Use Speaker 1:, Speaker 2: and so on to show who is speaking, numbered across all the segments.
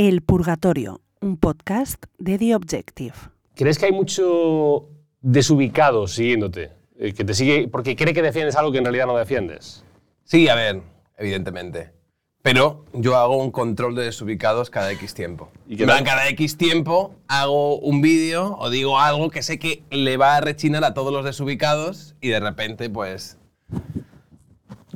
Speaker 1: El Purgatorio, un podcast de The Objective.
Speaker 2: ¿Crees que hay mucho desubicado siguiéndote? Eh, Que te sigue porque cree que defiendes algo que en realidad no defiendes.
Speaker 3: Sí, a ver, evidentemente. Pero yo hago un control de desubicados cada X tiempo.
Speaker 2: ¿Y qué tal?
Speaker 3: cada X tiempo hago un vídeo o digo algo que sé que le va a rechinar a todos los desubicados y de repente, pues.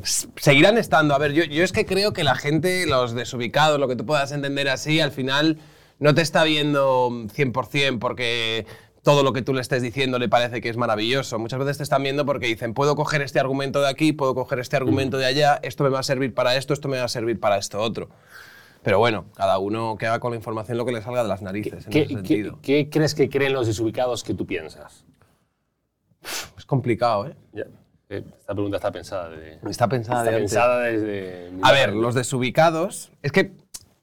Speaker 3: Seguirán estando. A ver, yo, yo es que creo que la gente, los desubicados, lo que tú puedas entender así, al final no te está viendo 100% porque todo lo que tú le estés diciendo le parece que es maravilloso. Muchas veces te están viendo porque dicen, puedo coger este argumento de aquí, puedo coger este argumento de allá, esto me va a servir para esto, esto me va a servir para esto otro. Pero bueno, cada uno que haga con la información lo que le salga de las narices, en
Speaker 2: ¿Qué,
Speaker 3: ese
Speaker 2: qué-
Speaker 3: sentido.
Speaker 2: qué crees que creen los desubicados que tú piensas?
Speaker 3: Es complicado, ¿eh?
Speaker 2: Eh, Esta pregunta está pensada. de-
Speaker 3: Está pensada
Speaker 2: está
Speaker 3: de antes.
Speaker 2: desde.
Speaker 3: A ver, los desubicados. Es que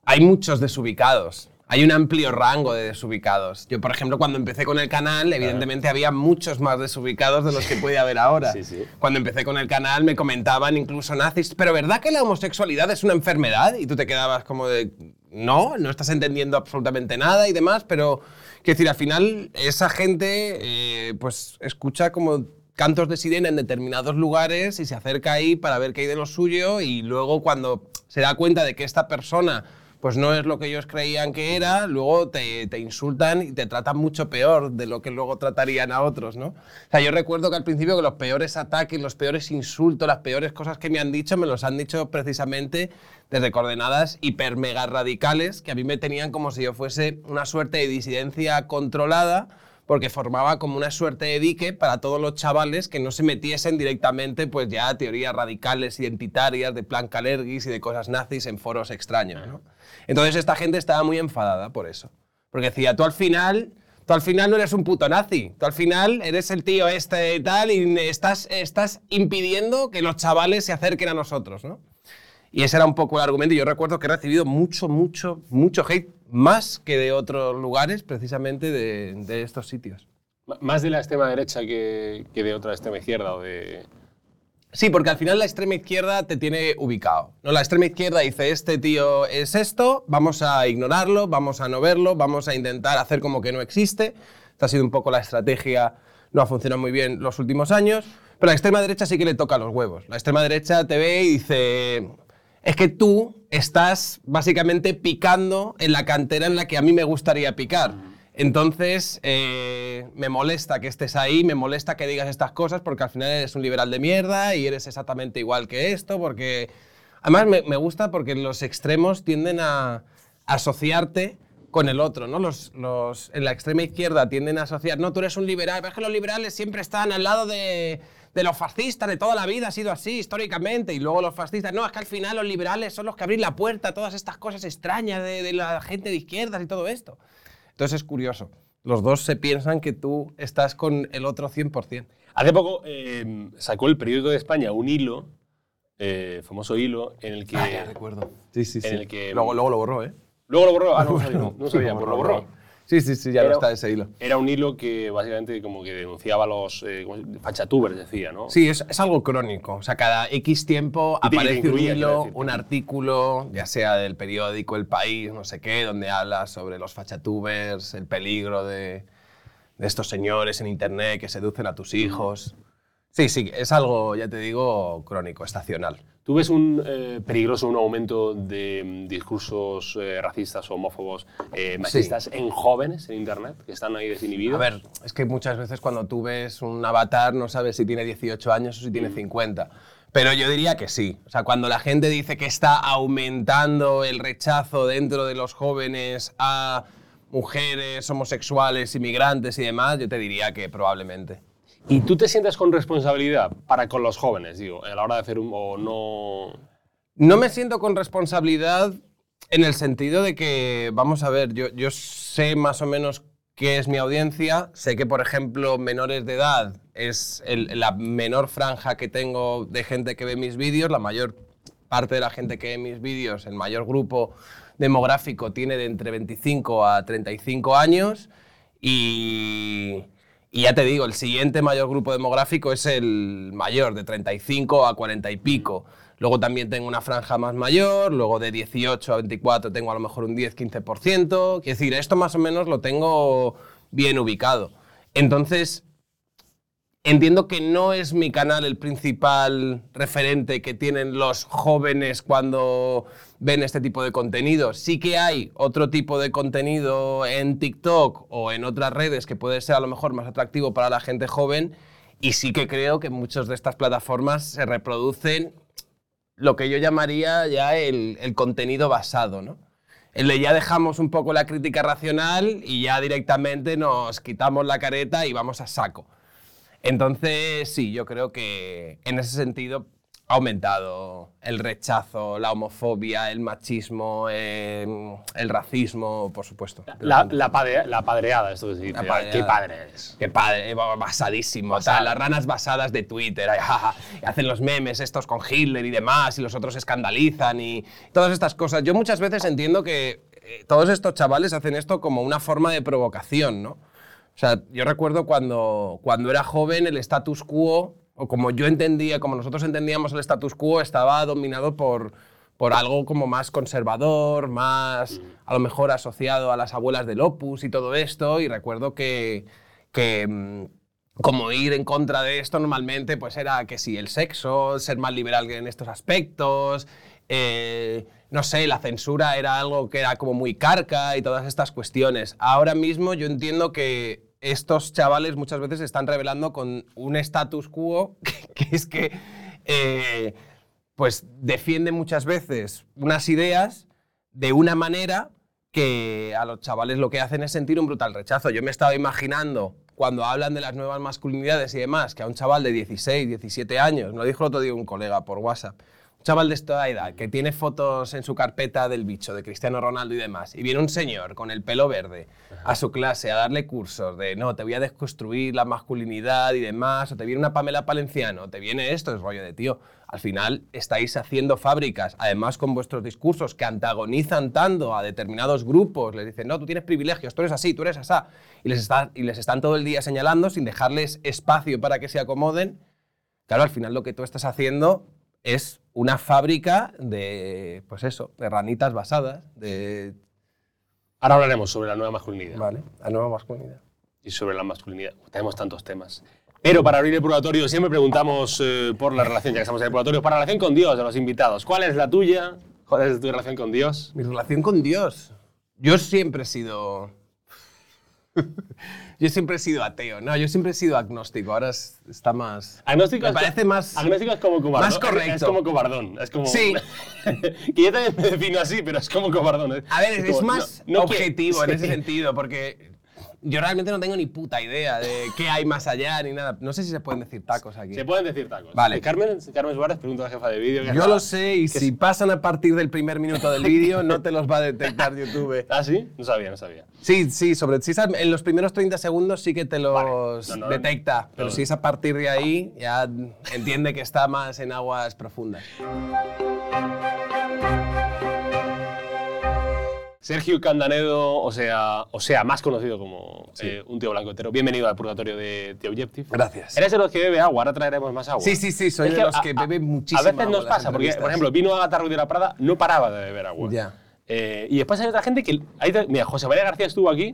Speaker 3: hay muchos desubicados. Hay un amplio rango de desubicados. Yo, por ejemplo, cuando empecé con el canal, evidentemente había muchos más desubicados de los que puede haber ahora.
Speaker 2: Sí, sí.
Speaker 3: Cuando empecé con el canal me comentaban incluso nazis, pero ¿verdad que la homosexualidad es una enfermedad? Y tú te quedabas como de, no, no estás entendiendo absolutamente nada y demás, pero, quiero decir, al final esa gente, eh, pues, escucha como cantos de sirena en determinados lugares y se acerca ahí para ver qué hay de lo suyo y luego cuando se da cuenta de que esta persona pues no es lo que ellos creían que era, luego te, te insultan y te tratan mucho peor de lo que luego tratarían a otros, ¿no? O sea, yo recuerdo que al principio que los peores ataques, los peores insultos, las peores cosas que me han dicho, me los han dicho precisamente desde coordenadas hiper mega radicales que a mí me tenían como si yo fuese una suerte de disidencia controlada porque formaba como una suerte de dique para todos los chavales que no se metiesen directamente pues ya a teorías radicales identitarias de plan Calergis y de cosas nazis en foros extraños. Entonces esta gente estaba muy enfadada por eso, porque decía, tú al final, tú al final no eres un puto nazi, tú al final eres el tío este y tal y estás, estás impidiendo que los chavales se acerquen a nosotros, ¿no? Y ese era un poco el argumento. Y yo recuerdo que he recibido mucho, mucho, mucho hate, más que de otros lugares, precisamente de, de estos sitios.
Speaker 2: Más de la extrema derecha que, que de otra extrema izquierda o de.
Speaker 3: Sí, porque al final la extrema izquierda te tiene ubicado. ¿no? La extrema izquierda dice, este tío es esto, vamos a ignorarlo, vamos a no verlo, vamos a intentar hacer como que no existe. Esta ha sido un poco la estrategia, no ha funcionado muy bien los últimos años. Pero la extrema derecha sí que le toca los huevos. La extrema derecha te ve y dice, es que tú estás básicamente picando en la cantera en la que a mí me gustaría picar. Entonces, eh, me molesta que estés ahí, me molesta que digas estas cosas porque al final eres un liberal de mierda y eres exactamente igual que esto, porque... Además, me, me gusta porque los extremos tienden a asociarte con el otro, ¿no? Los, en la extrema izquierda tienden a asociar, no, tú eres un liberal, pero es que los liberales siempre están al lado de, de los fascistas, de toda la vida ha sido así históricamente, y luego los fascistas, no, es que al final los liberales son los que abren la puerta a todas estas cosas extrañas de, de la gente de izquierdas y todo esto. Entonces es curioso, los dos se piensan que tú estás con el otro 100%.
Speaker 2: Hace poco eh, sacó el periódico de España un hilo, eh, famoso hilo, en el que.
Speaker 3: recuerdo. Sí, sí,
Speaker 2: En el que-
Speaker 3: Luego, luego lo borró, ¿eh?
Speaker 2: Luego lo borró. Ah, no, sabía, no, no
Speaker 3: Sí,
Speaker 2: sabía, pues lo borró.
Speaker 3: Sí, sí, sí, ya
Speaker 2: Pero-
Speaker 3: no está ese hilo.
Speaker 2: Era un hilo que básicamente como que denunciaba a los eh, ¿cómo se- fachatubers, decía, ¿no?
Speaker 3: Sí, es, es algo crónico. O sea, cada X tiempo aparece un
Speaker 2: incluía,
Speaker 3: hilo, un artículo, ya sea del periódico El País, no sé qué, donde habla sobre los fachatubers, el peligro de, de estos señores en Internet que seducen a tus hijos. Sí, sí, es algo, ya te digo, crónico, estacional.
Speaker 2: ¿Tú ves un eh, peligroso un aumento de mm, discursos eh, racistas o homófobos, eh, machistas en jóvenes en Internet que están ahí desinhibidos?
Speaker 3: A ver, es que muchas veces cuando tú ves un avatar no sabes si tiene 18 años o si tiene 50. Pero yo diría que sí. O sea, cuando la gente dice que está aumentando el rechazo dentro de los jóvenes a mujeres, homosexuales, inmigrantes y demás, yo te diría que probablemente.
Speaker 2: ¿Y tú te sientes con responsabilidad para con los jóvenes, digo, a la hora de hacer un... o no...
Speaker 3: No me siento con responsabilidad en el sentido de que, vamos a ver, yo, yo sé más o menos qué es mi audiencia, sé que, por ejemplo, menores de edad es el- la menor franja que tengo de gente que ve mis vídeos, la mayor parte de la gente que ve mis vídeos, el mayor grupo demográfico tiene de entre 25 a 35 años. Y, y ya te digo, el siguiente mayor grupo demográfico es el mayor, de 35 a 40 y pico. Luego también tengo una franja más mayor, luego de 18 a 24 tengo a lo mejor un 10-15%. Quiero decir, esto más o menos lo tengo bien ubicado. Entonces, entiendo que no es mi canal el principal referente que tienen los jóvenes cuando ven este tipo de contenido. Sí que hay otro tipo de contenido en TikTok o en otras redes que puede ser a lo mejor más atractivo para la gente joven y sí que creo que muchas de estas plataformas se reproducen lo que yo llamaría ya el, el contenido basado, ¿no? De ya dejamos un poco la crítica racional y ya directamente nos quitamos la careta y vamos a saco. Entonces, sí, yo creo que en ese sentido ha aumentado el rechazo, la homofobia, el machismo, eh, el racismo, por supuesto.
Speaker 2: La, la, padre- la padreada, esto es decir,
Speaker 3: La
Speaker 2: qué
Speaker 3: padreada.
Speaker 2: padre es.
Speaker 3: Qué padre, eh, basadísimo.
Speaker 2: Basado.
Speaker 3: tal, las ranas basadas de Twitter. ay, jaja, y hacen los memes estos con Hitler y demás, y los otros escandalizan y todas estas cosas. Yo muchas veces entiendo que eh, todos estos chavales hacen esto como una forma de provocación, ¿no? O sea, yo recuerdo cuando, cuando era joven el status quo, o como yo entendía, como nosotros entendíamos el status quo, estaba dominado por, por algo como más conservador, más a lo mejor asociado a las abuelas del Opus y todo esto. Y recuerdo que, que mm, como ir en contra de esto normalmente pues era que sí, el sexo, ser más liberal en estos aspectos, eh, no sé, la censura era algo que era como muy carca y todas estas cuestiones. Ahora mismo yo entiendo que estos chavales muchas veces se están revelando con un status quo que, es que eh, pues defienden muchas veces unas ideas de una manera que a los chavales lo que hacen es sentir un brutal rechazo. Yo me estaba imaginando cuando hablan de las nuevas masculinidades y demás, que a un chaval de 16, 17 años, me dijo el otro día un colega por WhatsApp, chaval de esta edad que tiene fotos en su carpeta del bicho, de Cristiano Ronaldo y demás, y viene un señor con el pelo verde a su clase a darle cursos de no, te voy a desconstruir la masculinidad y demás, o te viene una Pamela Palenciano, te viene esto, es rollo de tío. Al final estáis haciendo fábricas, además con vuestros discursos que antagonizan tanto a determinados grupos, les dicen, no, tú tienes privilegios, tú eres así, tú eres asá, y les, está- y les están todo el día señalando sin dejarles espacio para que se acomoden. Claro, al final lo que tú estás haciendo es una fábrica de, pues eso, de ranitas basadas, de...
Speaker 2: Ahora hablaremos sobre la nueva masculinidad
Speaker 3: Vale, la nueva masculinidad.
Speaker 2: y sobre la masculinidad. Tenemos tantos temas. Pero para abrir el purgatorio siempre preguntamos eh, por la relación, ya que estamos en el purgatorio, para la relación con Dios de los invitados. ¿Cuál es la tuya? ¿Cuál es tu relación con Dios?
Speaker 3: Mi relación con Dios. Yo siempre he sido. yo siempre he sido ateo. No, yo siempre he sido agnóstico. Ahora es- está más.
Speaker 2: Agnóstico
Speaker 3: Me
Speaker 2: es-
Speaker 3: parece más.
Speaker 2: Agnóstico es como cobardón.
Speaker 3: Más correcto.
Speaker 2: Es como cobardón. Es como,
Speaker 3: Sí.
Speaker 2: que yo también me defino así, pero es como cobardón.
Speaker 3: A ver, es,
Speaker 2: como,
Speaker 3: más
Speaker 2: no- no que-
Speaker 3: objetivo en ese sentido, porque yo realmente no tengo ni puta idea de qué hay más allá ni nada. No sé si se pueden decir tacos aquí.
Speaker 2: Se pueden decir tacos.
Speaker 3: Vale.
Speaker 2: Carmen, Carmen Suárez pregunta a la jefa de vídeo.
Speaker 3: Yo lo sé y si pasan a partir del primer minuto del vídeo no te los va a detectar YouTube.
Speaker 2: ¿Ah, sí? No sabía, no sabía.
Speaker 3: Sí, sí, sobre si en los primeros 30 segundos sí que te los
Speaker 2: No, no, no.
Speaker 3: detecta, pero si es a partir de ahí ya entiende que está más en aguas profundas.
Speaker 2: Sergio Candanedo, o sea, o sea, más conocido como eh, un tío blanco entero. Bienvenido al purgatorio de The Objective.
Speaker 3: Gracias.
Speaker 2: Eres de los que bebe agua, ahora traeremos más agua.
Speaker 3: Sí, sí, sí, soy
Speaker 2: Es
Speaker 3: de los
Speaker 2: a-
Speaker 3: que bebe muchísimo
Speaker 2: A veces
Speaker 3: agua
Speaker 2: nos pasa, porque, por ejemplo, vino Agatha Ruiz de la Prada, no paraba de beber agua.
Speaker 3: Ya.
Speaker 2: Eh, y después hay otra gente que. hay mira, José María García estuvo aquí,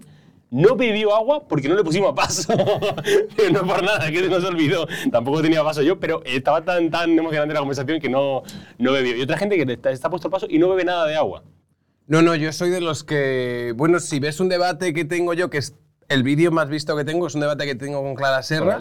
Speaker 2: no bebió agua porque no le pusimos paso. Pero no por nada, que se nos olvidó. Tampoco tenía paso yo, pero estaba tan, tan emocionante la conversación que no, no bebió. Y otra gente que está, está puesto el paso y no bebe nada de agua.
Speaker 3: No, no, yo soy de los que, bueno, si ves un debate que tengo yo, que es el vídeo más visto que tengo, es un debate que tengo con Clara Serra.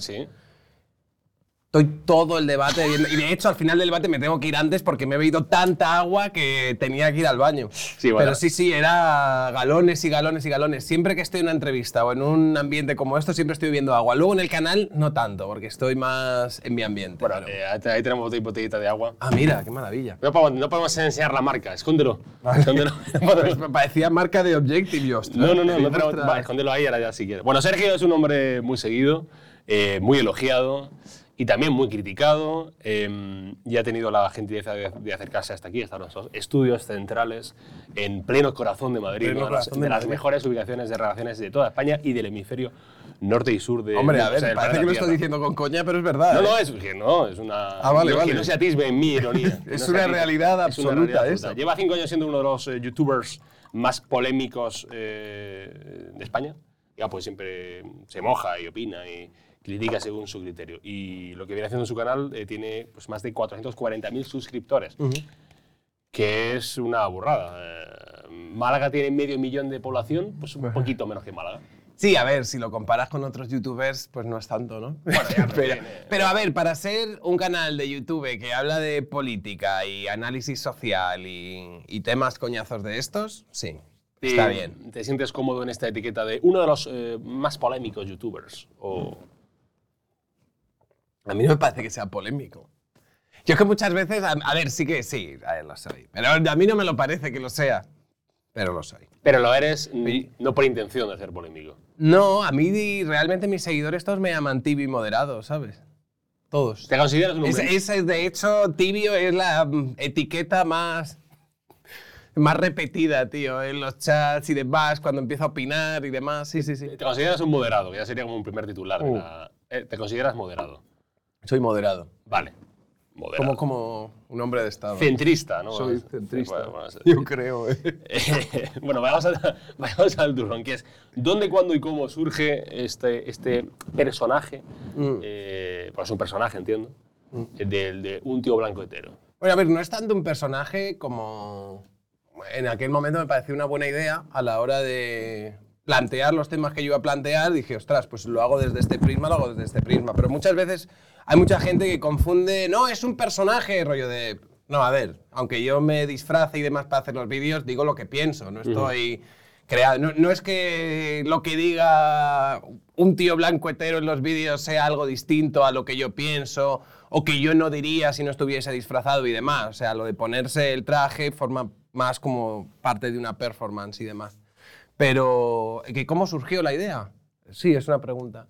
Speaker 3: Estoy todo el debate viendo, y de hecho al final del debate me tengo que ir antes porque me he bebido tanta agua que tenía que ir al baño.
Speaker 2: Sí, bueno.
Speaker 3: Pero sí, sí, era galones y galones y galones. Siempre que estoy en una entrevista o en un ambiente como esto, siempre estoy bebiendo agua. Luego en el canal no tanto, porque estoy más en mi ambiente.
Speaker 2: Bueno,
Speaker 3: pero-
Speaker 2: eh, ahí- tenemos otra botellita de agua.
Speaker 3: Ah, mira, qué maravilla.
Speaker 2: No podemos, no podemos enseñar la marca, escóndelo. Escóndelo.
Speaker 3: Pues me parecía marca de Objective, yo.
Speaker 2: No, no, no, no
Speaker 3: Ostras.
Speaker 2: tenemos- va, escóndelo ahí ahora ya si quieres. Bueno, Sergio es un hombre muy seguido, eh, muy elogiado y también muy criticado. eh, y ha tenido la gentileza de, de acercarse hasta aquí, hasta nuestros estudios centrales, en pleno corazón de Madrid,
Speaker 3: Pleno
Speaker 2: una de las,
Speaker 3: corazón
Speaker 2: de
Speaker 3: de
Speaker 2: las mejores ubicaciones de relaciones de toda España y del hemisferio norte y sur de
Speaker 3: Hombre, a
Speaker 2: o sea,
Speaker 3: ver, parece que lo
Speaker 2: Tierra.
Speaker 3: diciendo con coña, pero es verdad.
Speaker 2: No,
Speaker 3: ¿eh?
Speaker 2: no, es, que no, es una.
Speaker 3: Ah, vale,
Speaker 2: no,
Speaker 3: vale.
Speaker 2: Que no se atisbe en mi ironía.
Speaker 3: Es
Speaker 2: no
Speaker 3: una
Speaker 2: atisbe.
Speaker 3: realidad
Speaker 2: Es una
Speaker 3: absoluta
Speaker 2: realidad
Speaker 3: eso.
Speaker 2: Lleva cinco años siendo uno de los eh, youtubers más polémicos eh, de España. Ya, pues siempre se moja y opina y critica según su criterio. Y lo que viene haciendo en su canal eh, tiene pues, más de 440.000 suscriptores, que es una burrada. Eh, Málaga tiene medio millón de población, pues un poquito menos que Málaga.
Speaker 3: Sí, a ver, si lo comparas con otros youtubers, pues no es tanto, ¿no?
Speaker 2: ya, pero
Speaker 3: pero,
Speaker 2: tiene-
Speaker 3: pero, a ver, para ser un canal de YouTube que habla de política y análisis social y, y temas coñazos de estos, sí, está
Speaker 2: ¿Te-
Speaker 3: bien.
Speaker 2: ¿Te sientes cómodo en esta etiqueta de uno de los eh, más polémicos youtubers? O
Speaker 3: A mí no me parece que sea polémico. Yo es que muchas veces, a, a ver, sí que sí, a ver, lo soy. Pero a mí no me lo parece que lo sea, pero lo soy.
Speaker 2: Pero lo eres no por intención de ser polémico.
Speaker 3: No, a mí realmente mis seguidores todos me llaman tibio y moderado, ¿sabes? Todos.
Speaker 2: ¿Te consideras un
Speaker 3: Es,
Speaker 2: hombre?
Speaker 3: esa es, de hecho, tibio es la mm, etiqueta más, más repetida, tío, en los chats y demás, cuando empiezo a opinar y demás. Sí, sí, sí.
Speaker 2: ¿Te consideras un moderado? Ya sería como un primer titular.
Speaker 3: Uh.
Speaker 2: eh, ¿Te consideras moderado?
Speaker 3: Soy moderado.
Speaker 2: Vale. Moderado.
Speaker 3: Como, como un hombre de Estado.
Speaker 2: Centrista, ¿no?
Speaker 3: Soy centrista.
Speaker 2: bueno, bueno.
Speaker 3: Yo creo, ¿eh?
Speaker 2: Eh, bueno, vayamos, a- vayamos al turrón, que es ¿dónde, cuándo y cómo surge este, este personaje?
Speaker 3: Mm.
Speaker 2: eh, pues un personaje, entiendo, del de un tío blanco hetero.
Speaker 3: Bueno, a ver, no es tanto un personaje como... En aquel momento me pareció una buena idea a la hora de plantear los temas que yo iba a plantear. Dije, ostras, pues lo hago desde este prisma, lo hago desde este prisma. Pero muchas veces hay mucha gente que confunde, no, es un personaje, rollo de... No, a ver, aunque yo me disfrace y demás para hacer los vídeos, digo lo que pienso, no estoy... creado. No, no es que lo que diga un tío blanco hetero en los vídeos sea algo distinto a lo que yo pienso o que yo no diría si no estuviese disfrazado y demás. O sea, lo de ponerse el traje forma más como parte de una performance y demás. Pero, ¿que ¿cómo surgió la idea? Sí, es una pregunta.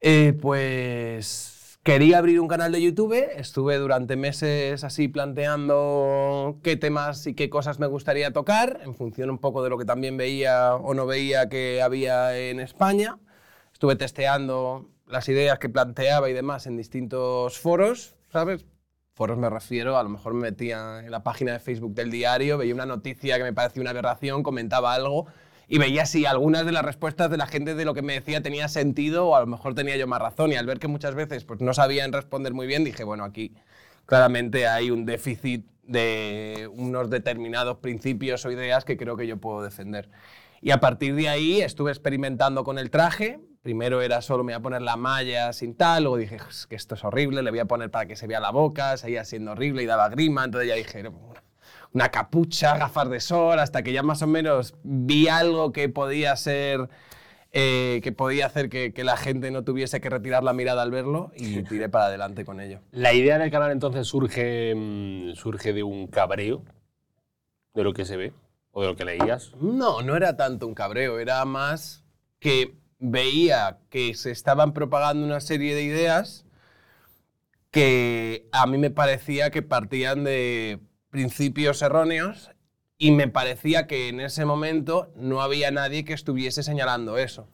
Speaker 3: Eh, pues quería abrir un canal de YouTube, estuve durante meses así planteando qué temas y qué cosas me gustaría tocar, en función un poco de lo que también veía o no veía que había en España. Estuve testeando las ideas que planteaba y demás en distintos foros, ¿sabes? Foros me refiero, a lo mejor me metía en la página de Facebook del diario, veía una noticia que me parecía una aberración, comentaba algo y veía si algunas de las respuestas de la gente de lo que me decía tenía sentido o a lo mejor tenía yo más razón. Y al ver que muchas veces pues, no sabían responder muy bien, dije, bueno, aquí claramente hay un déficit de unos determinados principios o ideas que creo que yo puedo defender. Y a partir de ahí estuve experimentando con el traje. Primero era solo me voy a poner la malla sin tal, luego dije "Es que esto es horrible, le voy a poner para que se vea la boca, seguía siendo horrible y daba grima, entonces ya dije, "No, una capucha, gafas de sol, hasta que ya más o menos vi algo que podía ser, eh, que podía hacer que, que la gente no tuviese que retirar la mirada al verlo y tiré para adelante con ello.
Speaker 2: La idea del canal entonces surge, mm, surge de un cabreo de lo que se ve o de lo que leías.
Speaker 3: No, no era tanto un cabreo, era más que veía que se estaban propagando una serie de ideas que a mí me parecía que partían de principios erróneos y me parecía que en ese momento no había nadie que estuviese señalando eso.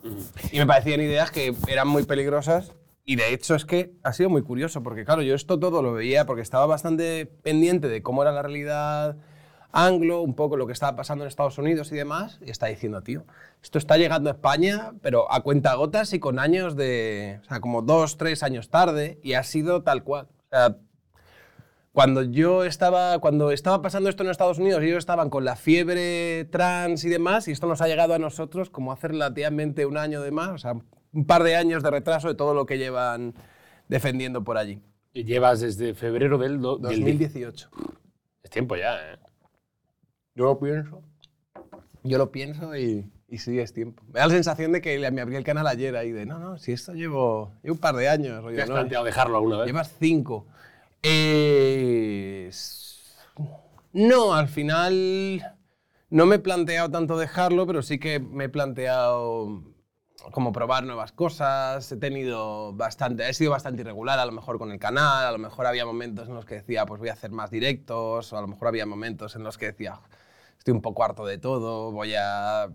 Speaker 3: Y me parecían ideas que eran muy peligrosas y de hecho es que ha sido muy curioso porque claro, yo esto todo lo veía porque estaba bastante pendiente de cómo era la realidad anglo, un poco lo que estaba pasando en Estados Unidos y demás, y está diciendo, tío, esto está llegando a España, pero a cuentagotas y con años de, o sea, como dos, tres años tarde, y ha sido tal cual. O sea, cuando yo estaba, cuando estaba pasando esto en Estados Unidos, ellos estaban con la fiebre trans y demás, y esto nos ha llegado a nosotros como hace relativamente un año de más, o sea, un par de años de retraso de todo lo que llevan defendiendo por allí.
Speaker 2: Y llevas desde febrero del, do- del
Speaker 3: 2018.
Speaker 2: Es tiempo ya, ¿eh?
Speaker 3: Yo lo pienso. Yo lo pienso y, y sí, es tiempo. Me da la sensación de que me abrí el canal ayer ahí de, no, no, si esto llevo, llevo un par de años. rollo,
Speaker 2: ¿Te has
Speaker 3: ¿no?
Speaker 2: planteado dejarlo alguna vez?
Speaker 3: Llevas cinco. Eh, no, al final no me he planteado tanto dejarlo, pero sí que me he planteado como probar nuevas cosas, he tenido bastante, he sido bastante irregular a lo mejor con el canal, a lo mejor había momentos en los que decía, pues voy a hacer más directos, o a lo mejor había momentos en los que decía, estoy un poco harto de todo, voy a...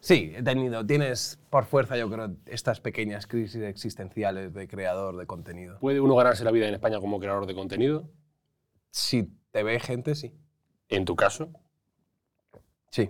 Speaker 3: Sí, he tenido, tienes por fuerza yo creo estas pequeñas crisis existenciales de creador de contenido.
Speaker 2: ¿Puede uno ganarse la vida en España como creador de contenido?
Speaker 3: Si te ve gente, sí.
Speaker 2: En tu caso,
Speaker 3: Sí.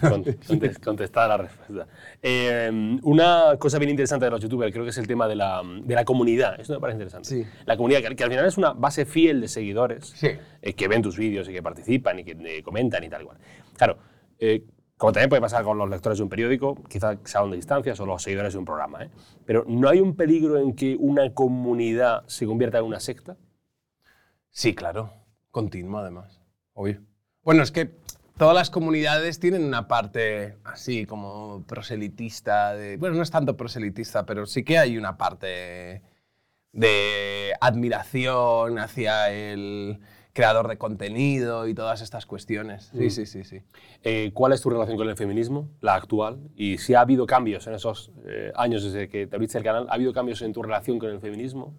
Speaker 2: Con- contes- contestada la respuesta. Eh, una cosa bien interesante de los youtubers creo que es el tema de la, de la comunidad. Esto me parece interesante.
Speaker 3: Sí.
Speaker 2: La comunidad, que, que al final es una base fiel de seguidores
Speaker 3: Sí.
Speaker 2: eh, que ven tus vídeos y que participan y que eh, comentan y tal igual. Claro, eh, como también puede pasar con los lectores de un periódico, quizás sean de distancias o los seguidores de un programa. ¿eh? Pero ¿no hay un peligro en que una comunidad se convierta en una secta?
Speaker 3: Sí, claro. Continuo, además. Obvio. Bueno, es que todas las comunidades tienen una parte así como proselitista. Bueno, no es tanto proselitista, pero sí que hay una parte de admiración hacia el creador de contenido y todas estas cuestiones. Sí, sí, sí, sí.
Speaker 2: Eh, ¿Cuál es tu relación con el feminismo, la actual? Y si ha habido cambios en esos eh, años desde que te abriste el canal, ¿ha habido cambios en tu relación con el feminismo?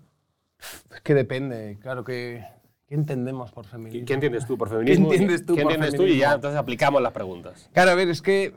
Speaker 3: Es que depende, claro que... ¿Qué entendemos por
Speaker 2: ¿Qué,
Speaker 3: feminismo?
Speaker 2: qué entiendes tú por feminismo?
Speaker 3: entiendes tú
Speaker 2: ¿Qué
Speaker 3: por
Speaker 2: entiendes tú? Y ya entonces aplicamos las preguntas.
Speaker 3: Claro, a ver, es que,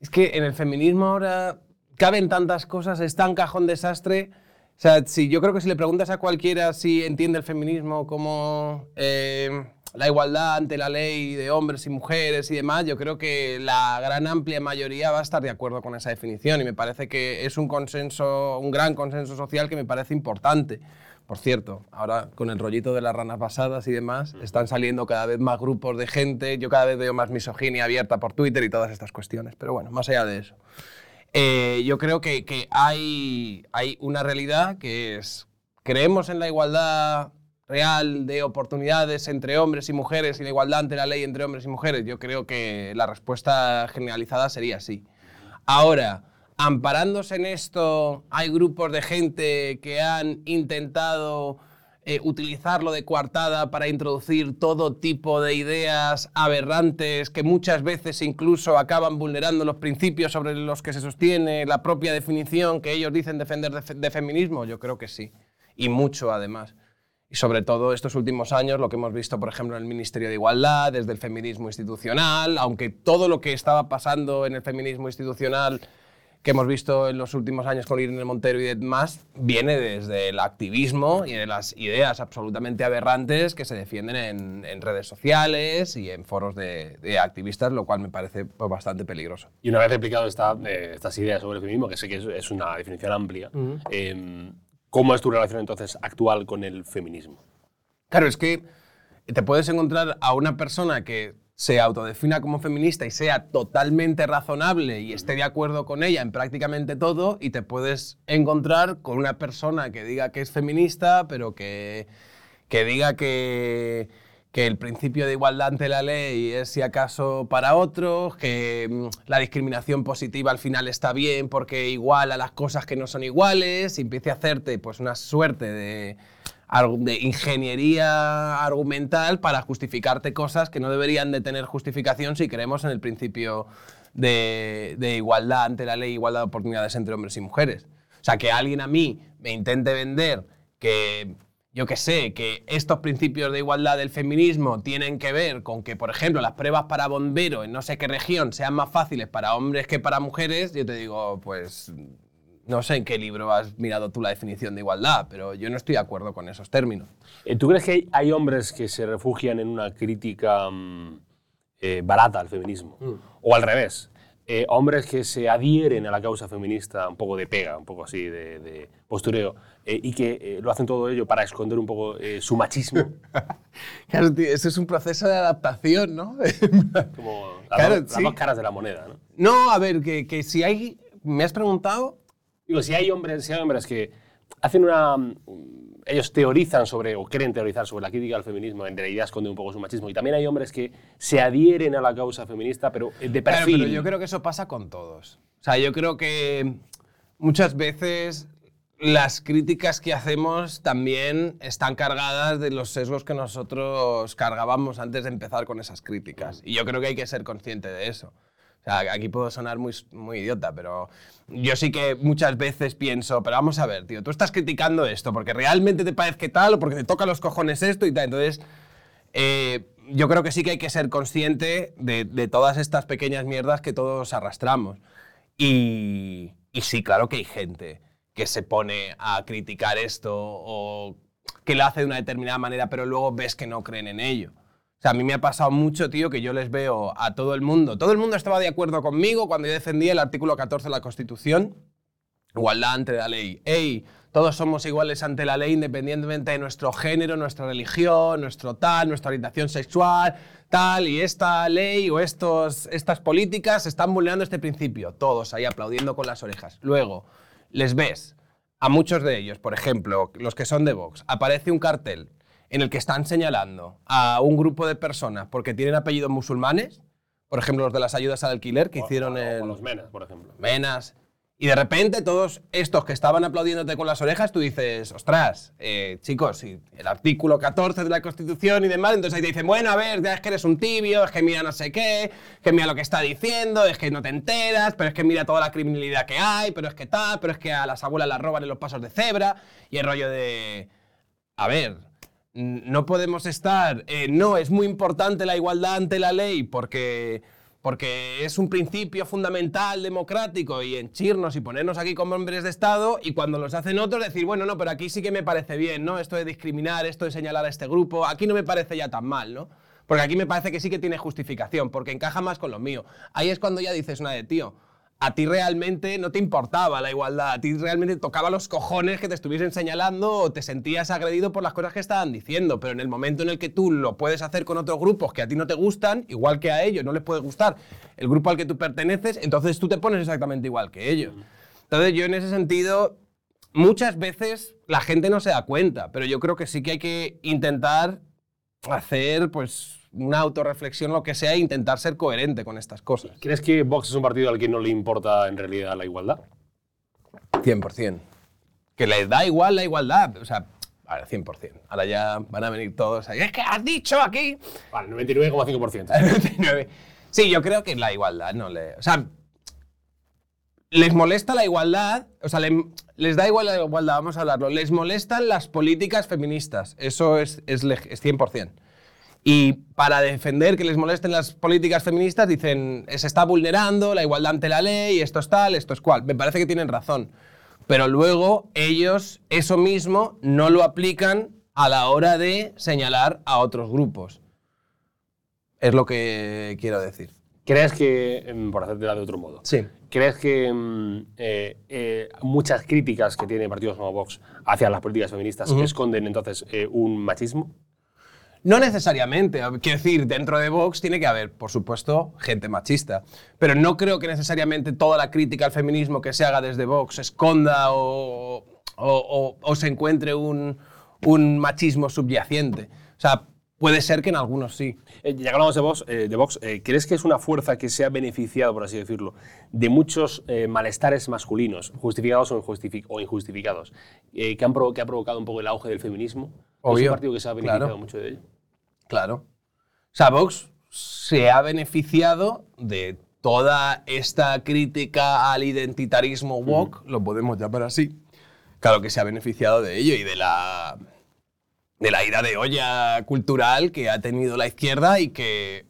Speaker 3: es que en el feminismo ahora caben tantas cosas, es tan cajón desastre. O sea, si, yo creo que si le preguntas a cualquiera si entiende el feminismo como eh, la igualdad ante la ley de hombres y mujeres y demás, yo creo que la gran amplia mayoría va a estar de acuerdo con esa definición y me parece que es un consenso, un gran consenso social que me parece importante. Por cierto, ahora con el rollito de las ranas basadas y demás, están saliendo cada vez más grupos de gente, yo cada vez veo más misoginia abierta por Twitter y todas estas cuestiones, pero bueno, más allá de eso. Eh, yo creo que, hay, hay una realidad que es, creemos en la igualdad real de oportunidades entre hombres y mujeres y la igualdad ante la ley entre hombres y mujeres, yo creo que la respuesta generalizada sería sí. Ahora, amparándose en esto, hay grupos de gente que han intentado eh, utilizarlo de coartada para introducir todo tipo de ideas aberrantes que muchas veces incluso acaban vulnerando los principios sobre los que se sostiene la propia definición que ellos dicen defender de, de feminismo. Yo creo que sí, y mucho además. Y sobre todo estos últimos años, lo que hemos visto, por ejemplo, en el Ministerio de Igualdad, desde el feminismo institucional, aunque todo lo que estaba pasando en el feminismo institucional que hemos visto en los últimos años con Irene Montero y demás, viene desde el activismo y de las ideas absolutamente aberrantes que se defienden en, en redes sociales y en foros de, de activistas, lo cual me parece pues, bastante peligroso.
Speaker 2: Y una vez explicado esta, eh, estas ideas sobre el feminismo, que sé que es, es una definición amplia, eh, ¿cómo es tu relación entonces actual con el feminismo?
Speaker 3: Claro, es que te puedes encontrar a una persona que se autodefina como feminista y sea totalmente razonable y esté de acuerdo con ella en prácticamente todo, y te puedes encontrar con una persona que diga que es feminista, pero que, que diga que, que el principio de igualdad ante la ley es si acaso para otros, que mm, la discriminación positiva al final está bien porque iguala las cosas que no son iguales, y empiece a hacerte pues una suerte de de ingeniería argumental para justificarte cosas que no deberían de tener justificación si creemos en el principio de, igualdad ante la ley, igualdad de oportunidades entre hombres y mujeres. O sea, que alguien a mí me intente vender que, yo que sé, que estos principios de igualdad del feminismo tienen que ver con que, por ejemplo, las pruebas para bombero en no sé qué región sean más fáciles para hombres que para mujeres, yo te digo, pues no sé en qué libro has mirado tú la definición de igualdad, pero yo no estoy de acuerdo con esos términos.
Speaker 2: Eh, ¿Tú crees que hay, hombres que se refugian en una crítica mm, eh, barata al feminismo? O al revés, eh, hombres que se adhieren a la causa feminista un poco de pega, un poco así de, de postureo, eh, y que lo hacen todo ello para esconder un poco su machismo,
Speaker 3: Claro, tío, eso es un proceso de adaptación, ¿no?
Speaker 2: como las,
Speaker 3: Claro,
Speaker 2: dos, las
Speaker 3: sí.
Speaker 2: dos caras de la moneda. ¿no?
Speaker 3: no, a ver, que, que si hay... Me has preguntado...
Speaker 2: Digo, si hay hombres, si hay hombres que hacen una. mm, Ellos teorizan sobre, o quieren teorizar sobre la crítica al feminismo, en realidad esconde un poco su machismo. Y también hay hombres que se adhieren a la causa feminista, pero eh, de
Speaker 3: Claro,
Speaker 2: perfil.
Speaker 3: pero yo creo que eso pasa con todos. O sea, yo creo que muchas veces las críticas que hacemos también están cargadas de los sesgos que nosotros cargábamos antes de empezar con esas críticas. Y yo creo que hay que ser consciente de eso. O sea, aquí puedo sonar muy, muy idiota, pero yo sí que muchas veces pienso, pero vamos a ver, tío, tú estás criticando esto porque realmente te parece que tal o porque te toca los cojones esto y tal. Entonces, eh, yo creo que sí que hay que ser consciente de, todas estas pequeñas mierdas que todos arrastramos. Y, y sí, claro que hay gente que se pone a criticar esto o que lo hace de una determinada manera, pero luego ves que no creen en ello. Sea, a mí me ha pasado mucho, tío, que yo les veo a todo el mundo. Todo el mundo estaba de acuerdo conmigo cuando yo defendía el artículo 14 de la Constitución, igualdad ante la ley. ¡Ey! Todos somos iguales ante la ley independientemente de nuestro género, nuestra religión, nuestro tal, nuestra orientación sexual, tal, y esta ley o estos, estas políticas están vulnerando este principio. Todos ahí aplaudiendo con las orejas. Luego, les ves a muchos de ellos, por ejemplo, los que son de Vox, aparece un cartel en el que están señalando a un grupo de personas porque tienen apellidos musulmanes, por ejemplo, los de las ayudas al alquiler que hicieron
Speaker 2: O- o- o
Speaker 3: en
Speaker 2: los menas, por ejemplo.
Speaker 3: Menas. Y de repente todos estos que estaban aplaudiéndote con las orejas, tú dices, ostras, eh, chicos, el artículo 14 de la Constitución y demás, entonces ahí te dicen, bueno, a ver, ya es que eres un tibio, es que mira no sé qué, que mira lo que está diciendo, es que no te enteras, pero es que mira toda la criminalidad que hay, pero es que tal, pero es que a las abuelas las roban en los pasos de cebra, y el rollo de, a ver, no podemos estar, eh, no, es muy importante la igualdad ante la ley porque, porque es un principio fundamental democrático y henchirnos y ponernos aquí como hombres de Estado y cuando los hacen otros decir, bueno, no, pero aquí sí que me parece bien, ¿no? Esto de discriminar, esto de señalar a este grupo, aquí no me parece ya tan mal, ¿no? Porque aquí me parece que sí que tiene justificación, porque encaja más con lo mío. Ahí es cuando ya dices una de, tío, a ti realmente no te importaba la igualdad, a ti realmente tocaba los cojones que te estuviesen señalando o te sentías agredido por las cosas que estaban diciendo, pero en el momento en el que tú lo puedes hacer con otros grupos que a ti no te gustan, igual que a ellos no les puede gustar el grupo al que tú perteneces, entonces tú te pones exactamente igual que ellos. Entonces yo en ese sentido, muchas veces la gente no se da cuenta, pero yo creo que sí que hay que intentar hacer pues una autorreflexión, lo que sea, e intentar ser coherente con estas cosas.
Speaker 2: ¿Crees que Vox es un partido al que no le importa en realidad la igualdad?
Speaker 3: 100%. Que les da igual la igualdad. O sea, a ver, 100%. Ahora ya van a venir todos ahí. Es que has dicho aquí.
Speaker 2: Vale, 99,5%.
Speaker 3: 99. Sí, yo creo que la igualdad no le. O sea, les molesta la igualdad. O sea, le- les da igual la igualdad, vamos a hablarlo. Les molestan las políticas feministas. Eso es, es, es 100%. Y para defender que les molesten las políticas feministas, dicen, se está vulnerando la igualdad ante la ley, esto es tal, esto es cual. Me parece que tienen razón. Pero luego ellos eso mismo no lo aplican a la hora de señalar a otros grupos. Es lo que quiero decir.
Speaker 2: ¿Crees que, em, por hacértela de otro modo,
Speaker 3: Sí.
Speaker 2: ¿crees que mm, eh, eh, muchas críticas que tiene partidos como Vox hacia las políticas feministas esconden entonces eh, un machismo?
Speaker 3: No necesariamente. Quiero decir, dentro de Vox tiene que haber, por supuesto, gente machista. Pero no creo que necesariamente toda la crítica al feminismo que se haga desde Vox esconda o, o- se encuentre un, un machismo subyacente. O sea, puede ser que en algunos sí.
Speaker 2: Eh, ya hablamos de Vox, eh, de Vox eh, ¿crees que es una fuerza que se ha beneficiado, por así decirlo, de muchos eh, malestares masculinos, justificados o, o injustificados, eh, que, han que ha provocado un poco el auge del feminismo? ¿Es
Speaker 3: Obvio,
Speaker 2: un partido que se ha beneficiado
Speaker 3: claro.
Speaker 2: mucho de ello?
Speaker 3: Claro. O sea, Vox se ha beneficiado de toda esta crítica al identitarismo woke, lo podemos llamar así. Claro que se ha beneficiado de ello y de la, de la ida de olla cultural que ha tenido la izquierda y que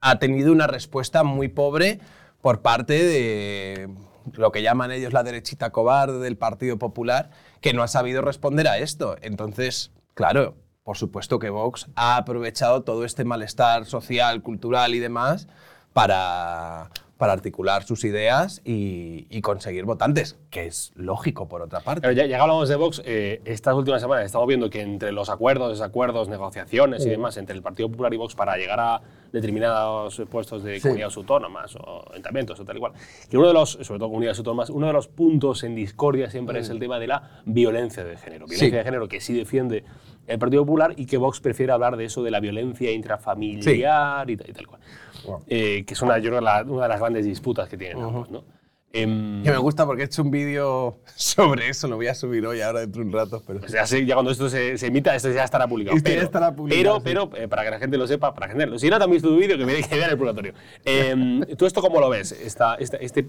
Speaker 3: ha tenido una respuesta muy pobre por parte de lo que llaman ellos la derechita cobarde del Partido Popular, que no ha sabido responder a esto. Entonces, claro, por supuesto que Vox ha aprovechado todo este malestar social, cultural y demás para, para articular sus ideas y, y conseguir votantes, que es lógico por otra parte.
Speaker 2: Pero ya, ya hablamos de Vox, eh, estas últimas semanas estamos viendo que entre los acuerdos, desacuerdos, negociaciones y demás entre el Partido Popular y Vox para llegar a determinados puestos de
Speaker 3: Sí.
Speaker 2: comunidades autónomas o ayuntamientos o tal y cual, que uno de los, sobre todo comunidades autónomas, uno de los puntos en discordia siempre es el tema de la violencia de género. Violencia
Speaker 3: Sí.
Speaker 2: de género que sí defiende el Partido Popular y que Vox prefiere hablar de eso, de la violencia intrafamiliar y, tal, y tal cual.
Speaker 3: Wow.
Speaker 2: Eh, que es una, yo creo, la- una de las grandes disputas que tienen ambos, ¿no? Em,
Speaker 3: Que me gusta porque he hecho un vídeo sobre eso, lo voy a subir hoy, ahora dentro de un rato. Pero...
Speaker 2: o sea, sí, ya cuando esto se, se emita, esto ya estará publicado.
Speaker 3: Esto ya
Speaker 2: pero,
Speaker 3: estará publicado,
Speaker 2: Pero,
Speaker 3: sí.
Speaker 2: pero eh, para que la gente lo sepa, para que la gente, si no han visto tu vídeo, que, me- que vean el purgatorio. Em, ¿Tú esto cómo lo ves? Esta, esta- este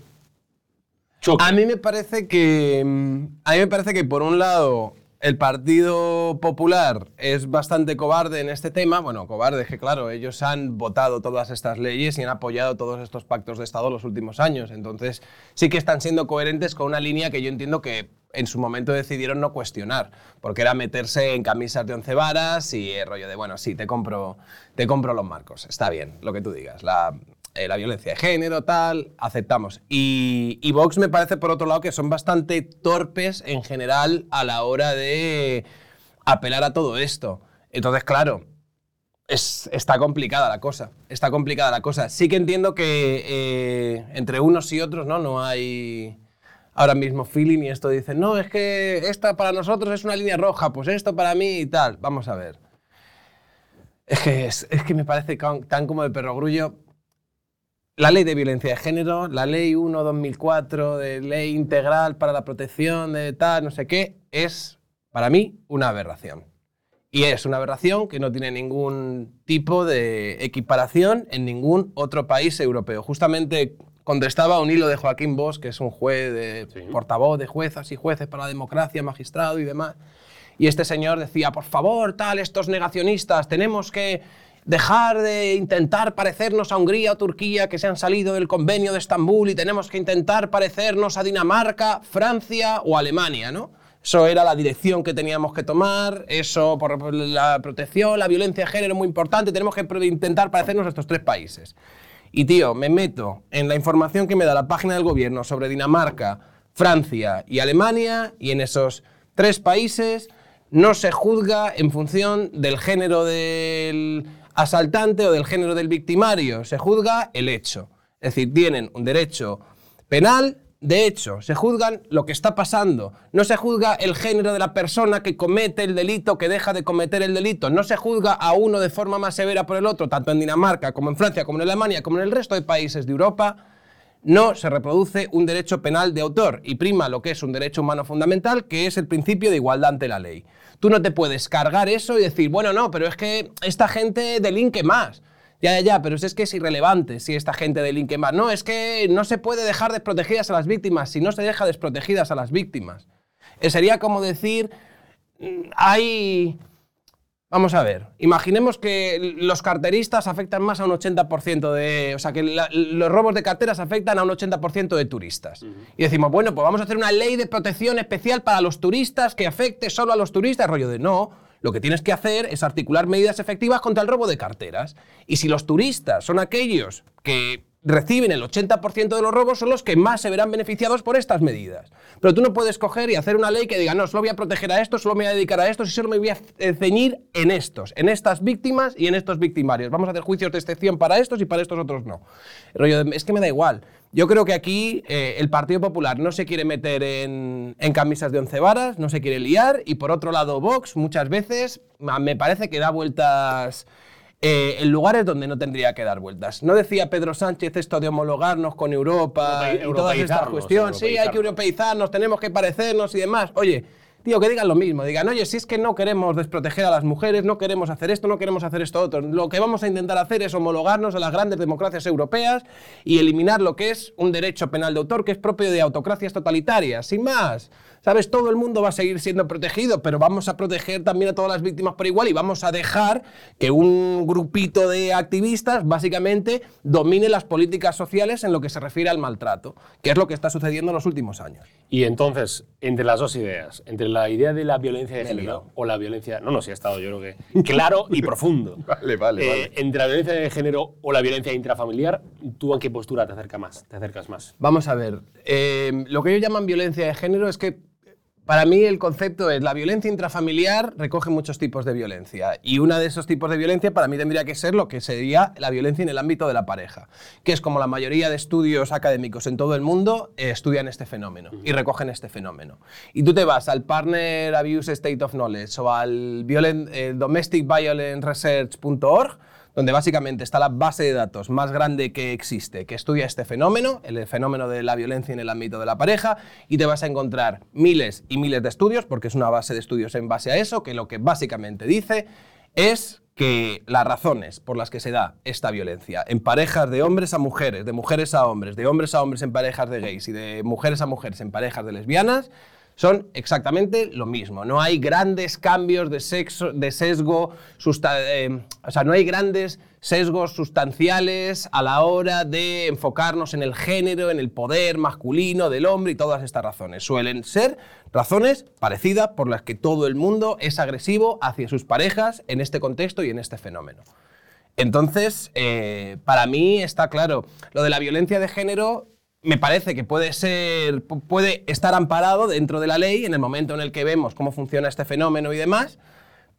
Speaker 2: choque.
Speaker 3: A mí me parece que. mm, A mí me parece que, por un lado, el Partido Popular es bastante cobarde en este tema. Bueno, cobarde, que claro, ellos han votado todas estas leyes y han apoyado todos estos pactos de Estado los últimos años. Entonces, sí que están siendo coherentes con una línea que yo entiendo que en su momento decidieron no cuestionar, porque era meterse en camisas de once varas y el rollo de, bueno, sí, te compro, te compro los marcos. Está bien, lo que tú digas. La, eh, la violencia de género, tal, aceptamos. Y, Vox me parece, por otro lado, que son bastante torpes en general a la hora de apelar a todo esto. Entonces, claro, es- está complicada la cosa. Está complicada la cosa. Sí que entiendo que eh, entre unos y otros no, no hay ahora mismo feeling y esto dicen, no, es que esta para nosotros es una línea roja, pues esto para mí y tal. Vamos a ver. Es que, es, es que me parece tan como de perogrullo. La ley de violencia de género, la ley 1-2004 de ley integral para la protección de tal, no sé qué, es para mí una aberración. Y es una aberración que no tiene ningún tipo de equiparación en ningún otro país europeo. Justamente contestaba un hilo de Joaquín Bosch, que es un juez, de,
Speaker 2: Sí.
Speaker 3: portavoz de juezas y jueces para la democracia, magistrado y demás. Y este señor decía, por favor, tal, estos negacionistas, tenemos que dejar de intentar parecernos a Hungría o Turquía que se han salido del convenio de Estambul y tenemos que intentar parecernos a Dinamarca, Francia o Alemania, ¿no? Eso era la dirección que teníamos que tomar, eso por la protección, la violencia de género muy importante, tenemos que intentar parecernos a estos tres países. Y tío, me meto en la información que me da la página del gobierno sobre Dinamarca, Francia y Alemania, y en esos tres países no se juzga en función del género del asaltante o del género del victimario, se juzga el hecho. Es decir, tienen un derecho penal de hecho, se juzgan lo que está pasando. No se juzga el género de la persona que comete el delito, que deja de cometer el delito. No se juzga a uno de forma más severa por el otro, tanto en Dinamarca como en Francia, como en Alemania, como en el resto de países de Europa. No se reproduce un derecho penal de autor y prima lo que es un derecho humano fundamental, que es el principio de igualdad ante la ley. Tú no te puedes cargar eso y decir, bueno, no, pero es que esta gente delinque más. Ya, ya, ya, pero es que es irrelevante si esta gente delinque más. No, es que no se puede dejar desprotegidas a las víctimas si no se deja desprotegidas a las víctimas. Eh, sería como decir, mm, hay... Vamos a ver, imaginemos que los carteristas afectan más a un 80% de... O sea, que la- los robos de carteras afectan a un 80% de turistas. Y decimos, bueno, pues vamos a hacer una ley de protección especial para los turistas que afecte solo a los turistas. Rollo de no, lo que tienes que hacer es articular medidas efectivas contra el robo de carteras. Y si los turistas son aquellos que reciben el 80% de los robos, son los que más se verán beneficiados por estas medidas. Pero tú no puedes coger y hacer una ley que diga, no, solo voy a proteger a estos, solo me voy a dedicar a estos y solo me voy a eh, ceñir en estos, en estas víctimas y en estos victimarios. Vamos a hacer juicios de excepción para estos y para estos otros no. Es que me da igual. Yo creo que aquí eh, el Partido Popular no se quiere meter en, en camisas de once varas, no se quiere liar, y por otro lado Vox muchas veces me parece que da vueltas eh, en lugares donde no tendría que dar vueltas. No decía Pedro Sánchez esto de homologarnos con Europa
Speaker 2: Europei-
Speaker 3: y todas estas cuestiones. Sí, hay que
Speaker 2: europeizarnos.
Speaker 3: europeizarnos, tenemos que parecernos y demás. Oye, tío, que digan lo mismo. Digan, oye, si es que no queremos desproteger a las mujeres, no queremos hacer esto, no queremos hacer esto otro. Lo que vamos a intentar hacer es homologarnos a las grandes democracias europeas y eliminar lo que es un derecho penal de autor que es propio de autocracias totalitarias. Sin más. ¿Sabes? Todo el mundo va a seguir siendo protegido, pero vamos a proteger también a todas las víctimas por igual y vamos a dejar que un grupito de activistas básicamente domine las políticas sociales en lo que se refiere al maltrato, que es lo que está sucediendo en los últimos años.
Speaker 2: Y entonces, entre las dos ideas, entre la idea de la violencia de género o la violencia. No, no, sí ha estado, yo creo que. Claro y profundo.
Speaker 3: Vale, vale,
Speaker 2: Eh,
Speaker 3: vale.
Speaker 2: Entre la violencia de género o la violencia intrafamiliar, ¿tú a qué postura te acercas más? Te acercas más.
Speaker 3: Vamos a ver, eh, lo que ellos llaman violencia de género es que para mí el concepto es la violencia intrafamiliar recoge muchos tipos de violencia y uno de esos tipos de violencia para mí tendría que ser lo que sería la violencia en el ámbito de la pareja, que es como la mayoría de estudios académicos en todo el mundo eh, estudian este fenómeno y recogen este fenómeno. Y tú te vas al Partner Abuse State of Knowledge o al violent- eh, domesticviolenceresearch.org donde básicamente está la base de datos más grande que existe, que estudia este fenómeno, el fenómeno de la violencia en el ámbito de la pareja, y te vas a encontrar miles y miles de estudios, porque es una base de estudios en base a eso, que lo que básicamente dice es que las razones por las que se da esta violencia en parejas de hombres a mujeres, de mujeres a hombres, de hombres a hombres en parejas de gays y de mujeres a mujeres en parejas de lesbianas, son exactamente lo mismo. No hay grandes cambios de, sexo, de sesgo, eh, o sea, no hay grandes sesgos sustanciales a la hora de enfocarnos en el género, en el poder masculino del hombre y todas estas razones. Suelen ser razones parecidas por las que todo el mundo es agresivo hacia sus parejas en este contexto y en este fenómeno. Entonces, eh, para mí está claro, lo de la violencia de género me parece que puede ser, puede estar amparado dentro de la ley en el momento en el que vemos cómo funciona este fenómeno y demás,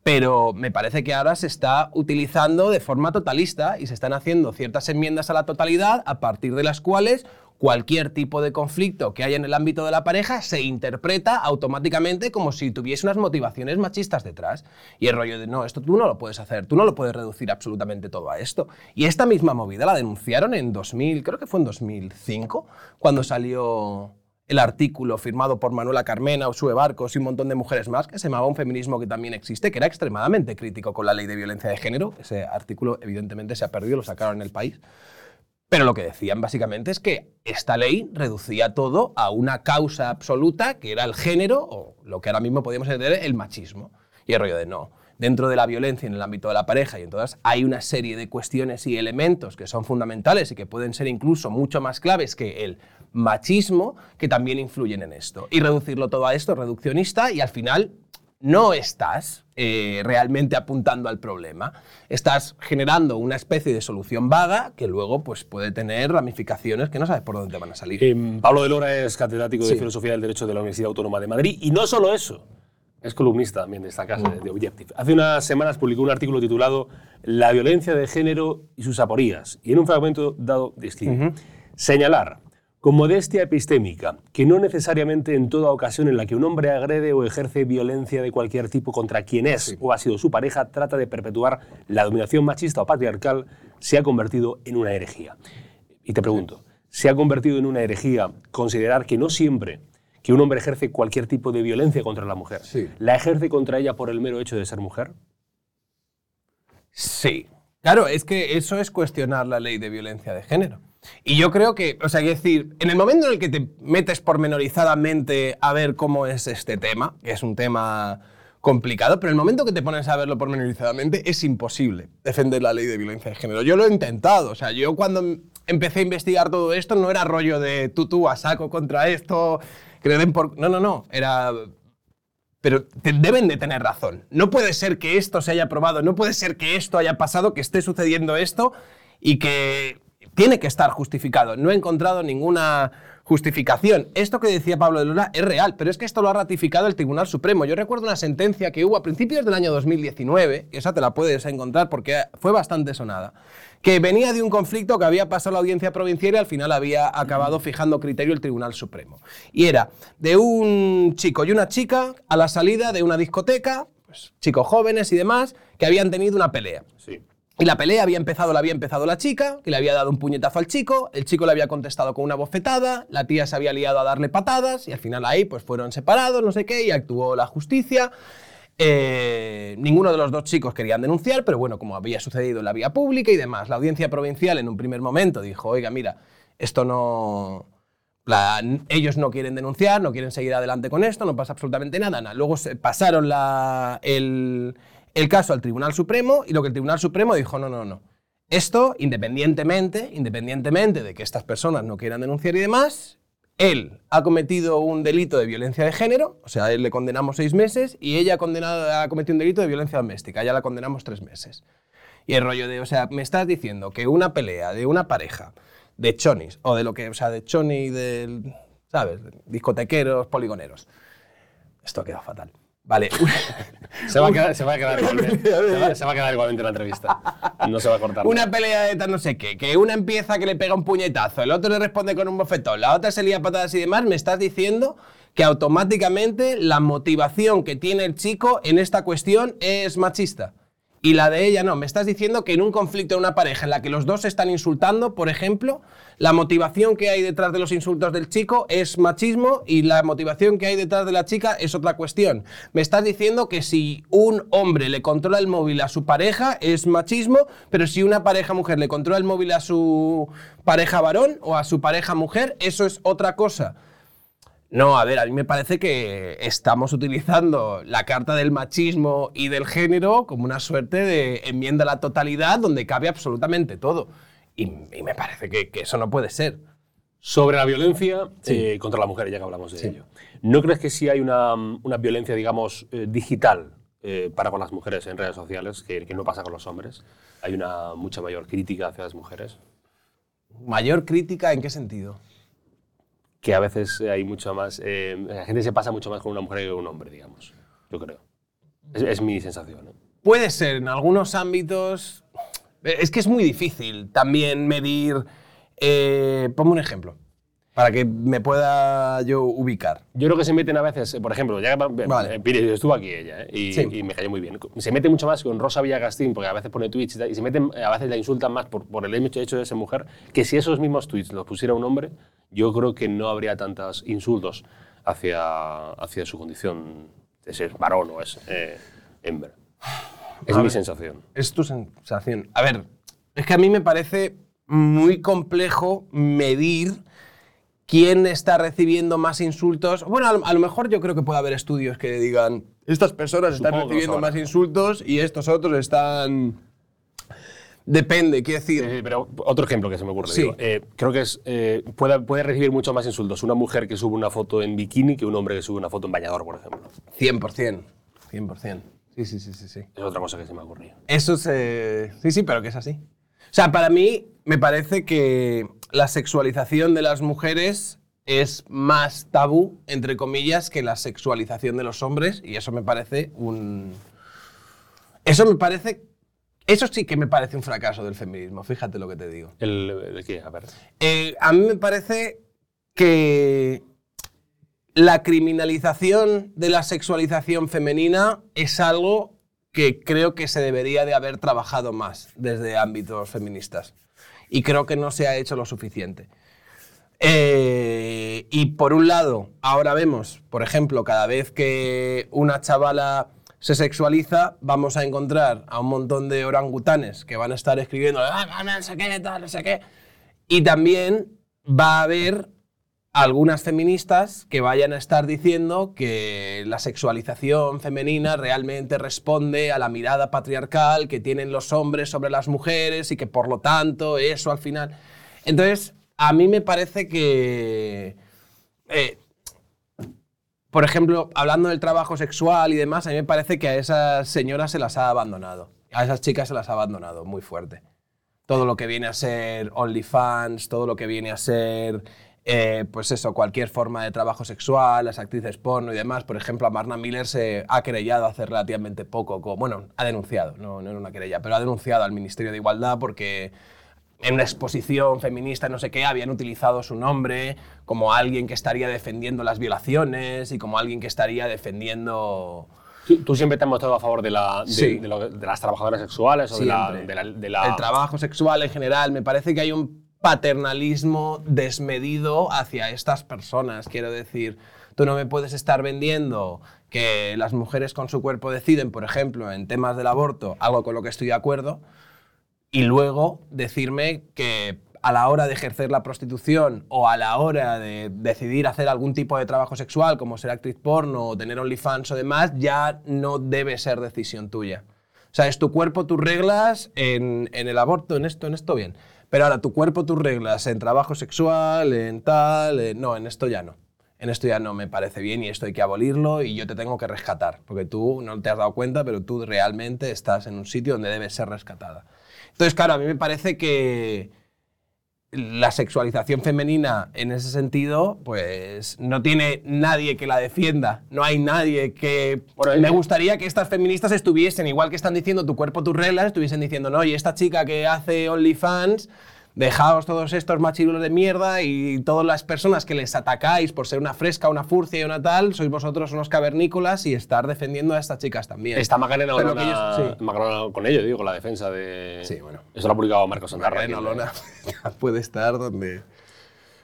Speaker 3: pero me parece que ahora se está utilizando de forma totalista y se están haciendo ciertas enmiendas a la totalidad a partir de las cuales cualquier tipo de conflicto que haya en el ámbito de la pareja se interpreta automáticamente como si tuviese unas motivaciones machistas detrás. Y el rollo de, no, esto tú no lo puedes hacer, tú no lo puedes reducir absolutamente todo a esto. Y esta misma movida la denunciaron en 2000, creo que fue en 2005, cuando salió el artículo firmado por Manuela Carmena, Usue Barcos y un montón de mujeres más, que se llamaba Un feminismo que también existe, que era extremadamente crítico con la ley de violencia de género. Ese artículo evidentemente se ha perdido, lo sacaron en el país. Pero lo que decían básicamente es que esta ley reducía todo a una causa absoluta que era el género o lo que ahora mismo podríamos entender el machismo. Y el rollo de no. Dentro de la violencia en el ámbito de la pareja y en todas, hay una serie de cuestiones y elementos que son fundamentales y que pueden ser incluso mucho más claves que el machismo que también influyen en esto. Y reducirlo todo a esto, reduccionista, y al final no estás eh, realmente apuntando al problema. Estás generando una especie de solución vaga que luego pues, puede tener ramificaciones que no sabes por dónde van a salir.
Speaker 2: Eh, Pablo de Lora es catedrático de Filosofía del Derecho de la Universidad Autónoma de Madrid y no solo eso, es columnista también de esta casa de Objective. Hace unas semanas publicó un artículo titulado La violencia de género y sus aporías y en un fragmento dado describe señalar con modestia epistémica, que no necesariamente en toda ocasión en la que un hombre agrede o ejerce violencia de cualquier tipo contra quien es o ha sido su pareja trata de perpetuar la dominación machista o patriarcal, se ha convertido en una herejía. Y te pregunto, ¿se ha convertido en una herejía considerar que no siempre que un hombre ejerce cualquier tipo de violencia contra la mujer, la ejerce contra ella por el mero hecho de ser mujer?
Speaker 3: Sí. Claro, es que eso es cuestionar la ley de violencia de género. Y yo creo que, o sea, es decir, en el momento en el que te metes pormenorizadamente a ver cómo es este tema, que es un tema complicado, pero el momento que te pones a verlo pormenorizadamente es imposible defender la ley de violencia de género. Yo lo he intentado, o sea, yo cuando empecé a investigar todo esto no era rollo de tú, tú, a saco contra esto, que le den por... No, no, no, era... Pero te deben de tener razón. No puede ser que esto se haya probado, no puede ser que esto haya pasado, que esté sucediendo esto y que tiene que estar justificado. No he encontrado ninguna justificación. Esto que decía Pablo de Luna es real, pero es que esto lo ha ratificado el Tribunal Supremo. Yo recuerdo una sentencia que hubo a principios del año 2019, y esa te la puedes encontrar porque fue bastante sonada, que venía de un conflicto que había pasado la audiencia provincial y al final había acabado fijando criterio el Tribunal Supremo. Y era de un chico y una chica a la salida de una discoteca, pues, chicos jóvenes y demás, que habían tenido una pelea.
Speaker 2: Sí.
Speaker 3: Y la pelea había empezado, la había empezado la chica, que le había dado un puñetazo al chico, el chico le había contestado con una bofetada, la tía se había liado a darle patadas y al final ahí pues fueron separados, no sé qué, y actuó la justicia. Eh, ninguno de los dos chicos querían denunciar, pero bueno, como había sucedido en la vía pública y demás, la audiencia provincial en un primer momento dijo, oiga, mira, esto no... ellos no quieren denunciar, no quieren seguir adelante con esto, no pasa absolutamente nada. Luego se pasaron la, el, el caso al Tribunal Supremo y lo que el Tribunal Supremo dijo, no, no, no. Esto, independientemente, independientemente de que estas personas no quieran denunciar y demás, él ha cometido un delito de violencia de género, o sea, él le condenamos seis meses y ella ha, condenado, ha cometido un delito de violencia doméstica, ya la condenamos tres meses. Y el rollo de, o sea, me estás diciendo que una pelea de una pareja de chonis, o de lo que, o sea, de choni, del, ¿sabes? Discotequeros, poligoneros. Esto ha quedado fatal. Vale.
Speaker 2: se, va a quedar, se, va a quedar igualmente, se, va, a quedar igualmente la entrevista. No se va a cortar.
Speaker 3: Una pelea de tal no sé qué, que una empieza que le pega un puñetazo, el otro le responde con un bofetón, la otra se lía patadas y demás, me estás diciendo que automáticamente la motivación que tiene el chico en esta cuestión es machista. Y la de ella no, me estás diciendo que en un conflicto de una pareja en la que los dos se están insultando, por ejemplo, la motivación que hay detrás de los insultos del chico es machismo y la motivación que hay detrás de la chica es otra cuestión. Me estás diciendo que si un hombre le controla el móvil a su pareja es machismo, pero si una pareja mujer le controla el móvil a su pareja varón o a su pareja mujer, eso es otra cosa. No, a ver, a mí me parece que estamos utilizando la carta del machismo y del género como una suerte de enmienda a la totalidad donde cabe absolutamente todo. Y, y me parece que, que eso no puede ser.
Speaker 2: Sobre la violencia eh, contra la mujer, ya que hablamos de ello. ¿No crees que sí hay una, una violencia, digamos, eh, digital eh, para con las mujeres en redes sociales que, que no pasa con los hombres? Hay una mucha mayor crítica hacia las mujeres.
Speaker 3: ¿Mayor crítica en qué sentido?
Speaker 2: Que a veces hay mucho más. eh, la gente se pasa mucho más con una mujer que con un hombre, digamos. Yo creo. Es, es mi sensación. ¿eh?
Speaker 3: Puede ser, en algunos ámbitos. Es que es muy difícil también medir. Eh, ponme un ejemplo, para que me pueda yo ubicar.
Speaker 2: Yo creo que se meten a veces, eh, por ejemplo, ya que
Speaker 3: Vale.
Speaker 2: eh, estuvo aquí ella eh, y,
Speaker 3: Sí.
Speaker 2: y me cayó muy bien. Se mete mucho más con Rosa Villagastín, porque a veces pone tweets y, tal, y se meten, eh, a veces la insultan más por, por el hecho hecho de ser mujer, que si esos mismos tweets los pusiera un hombre, yo creo que no habría tantos insultos hacia, hacia su condición de ser varón o es eh, hembra. Es
Speaker 3: A
Speaker 2: mi
Speaker 3: ver.
Speaker 2: sensación.
Speaker 3: Es tu sensación. A ver, es que a mí me parece muy complejo medir quién está recibiendo más insultos. Bueno, a lo, a lo mejor yo creo que puede haber estudios que digan, estas personas están
Speaker 2: Supongo
Speaker 3: recibiendo más insultos y estos otros están... Depende, quiero decir...
Speaker 2: Eh, pero otro ejemplo que se me ocurre.
Speaker 3: Sí.
Speaker 2: digo, eh, creo que es, eh, puede, puede recibir mucho más insultos una mujer que sube una foto en bikini que un hombre que sube una foto en bañador, por ejemplo.
Speaker 3: 100%. 100%. Sí, sí, sí, sí, sí.
Speaker 2: Es otra cosa que se me ha ocurrido.
Speaker 3: Eso se... Sí, sí, pero que es así. O sea, para mí me parece que la sexualización de las mujeres es más tabú, entre comillas, que la sexualización de los hombres y eso me parece un... Eso me parece... Eso sí que me parece un fracaso del feminismo, fíjate lo que te digo.
Speaker 2: ¿El, ¿De qué? A ver.
Speaker 3: Eh, a mí me parece que la criminalización de la sexualización femenina es algo que creo que se debería de haber trabajado más desde ámbitos feministas. Y creo que no se ha hecho lo suficiente. Eh, y por un lado, ahora vemos, por ejemplo, cada vez que una chavala se sexualiza, vamos a encontrar a un montón de orangutanes que van a estar escribiendo, "Ah, no sé qué, tal, no sé qué. Y también va a haber algunas feministas que vayan a estar diciendo que la sexualización femenina realmente responde a la mirada patriarcal que tienen los hombres sobre las mujeres y que por lo tanto eso al final... Entonces, a mí me parece que... eh, por ejemplo, hablando del trabajo sexual y demás, a mí me parece que a esas señoras se las ha abandonado. A esas chicas se las ha abandonado muy fuerte todo lo que viene a ser OnlyFans, todo lo que viene a ser, eh, pues eso, cualquier forma de trabajo sexual, las actrices porno y demás. Por ejemplo, a Marna Miller se ha querellado hace relativamente poco, co- bueno, ha denunciado, no, no era una querella, pero ha denunciado al Ministerio de Igualdad porque en una exposición feminista, no sé qué, habían utilizado su nombre como alguien que estaría defendiendo las violaciones y como alguien que estaría defendiendo...
Speaker 2: ¿Tú, tú siempre te has mostrado a favor de, la, de,
Speaker 3: Sí.
Speaker 2: de lo- de las trabajadoras sexuales o de la,
Speaker 3: Siempre.
Speaker 2: de la- de la-
Speaker 3: El trabajo sexual en general, me parece que hay un paternalismo desmedido hacia estas personas. Quiero decir, tú no me puedes estar vendiendo que las mujeres con su cuerpo deciden, por ejemplo, en temas del aborto, algo con lo que estoy de acuerdo, y luego decirme que a la hora de ejercer la prostitución o a la hora de decidir hacer algún tipo de trabajo sexual, como ser actriz porno o tener OnlyFans o demás, ya no debe ser decisión tuya. O sea, es tu cuerpo, tus reglas en, en el aborto, en esto, en esto bien. Pero ahora tu cuerpo, tus reglas en trabajo sexual, en tal, en- no, en esto ya no. En esto ya no me parece bien y esto hay que abolirlo y yo te tengo que rescatar. Porque tú no te has dado cuenta, pero tú realmente estás en un sitio donde debes ser rescatada. Entonces, claro, a mí me parece que la sexualización femenina en ese sentido, pues no tiene nadie que la defienda. No hay nadie que...
Speaker 2: Bueno,
Speaker 3: me gustaría que estas feministas estuviesen, igual que están diciendo tu cuerpo, tus reglas, estuviesen diciendo, no, y esta chica que hace OnlyFans dejaos todos estos machirulos de mierda y todas las personas que les atacáis por ser una fresca, una furcia y una tal, sois vosotros unos cavernícolas y estar defendiendo a estas chicas también.
Speaker 2: Está Macarena Olona,
Speaker 3: que ellos- sí.
Speaker 2: Macarena con ello, digo, la defensa de.
Speaker 3: Sí, bueno.
Speaker 2: Eso lo ha publicado Marcos Santarra.
Speaker 3: Macarena. Olona puede estar donde...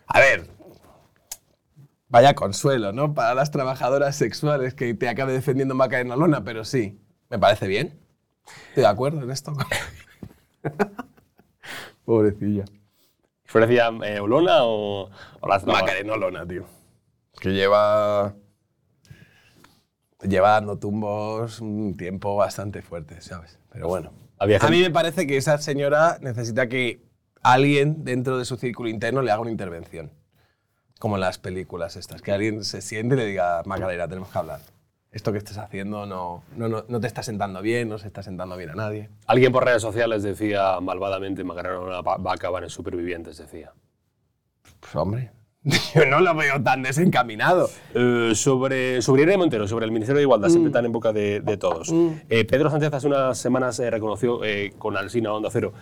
Speaker 3: A ver, vaya consuelo, ¿no? Para las trabajadoras sexuales que te acabe defendiendo Macarena Olona, pero sí, me parece bien. Estoy de acuerdo en esto. Pobrecilla.
Speaker 2: ¿Florecía eh, Olona o, o las
Speaker 3: Macarena Olona, tío. Que lleva... Lleva dando tumbos un tiempo bastante fuerte, ¿sabes? Pero bueno.
Speaker 2: Había
Speaker 3: A mí me parece que esa señora necesita que alguien dentro de su círculo interno le haga una intervención. Como en las películas estas. Que alguien se siente y le diga, Macarena, tenemos que hablar. Esto que estás haciendo no, no, no, no te está sentando bien, no se está sentando bien a nadie.
Speaker 2: Alguien por redes sociales decía malvadamente Macarena Olona va, va a acabar en Supervivientes, decía.
Speaker 3: Pues hombre, yo no lo veo tan desencaminado.
Speaker 2: Eh, sobre, sobre Irene Montero, sobre el Ministerio de Igualdad,
Speaker 3: Mm.
Speaker 2: siempre tan en boca de, de todos. Eh, Pedro Sánchez hace unas semanas eh, reconoció eh, con Alsina Onda Cero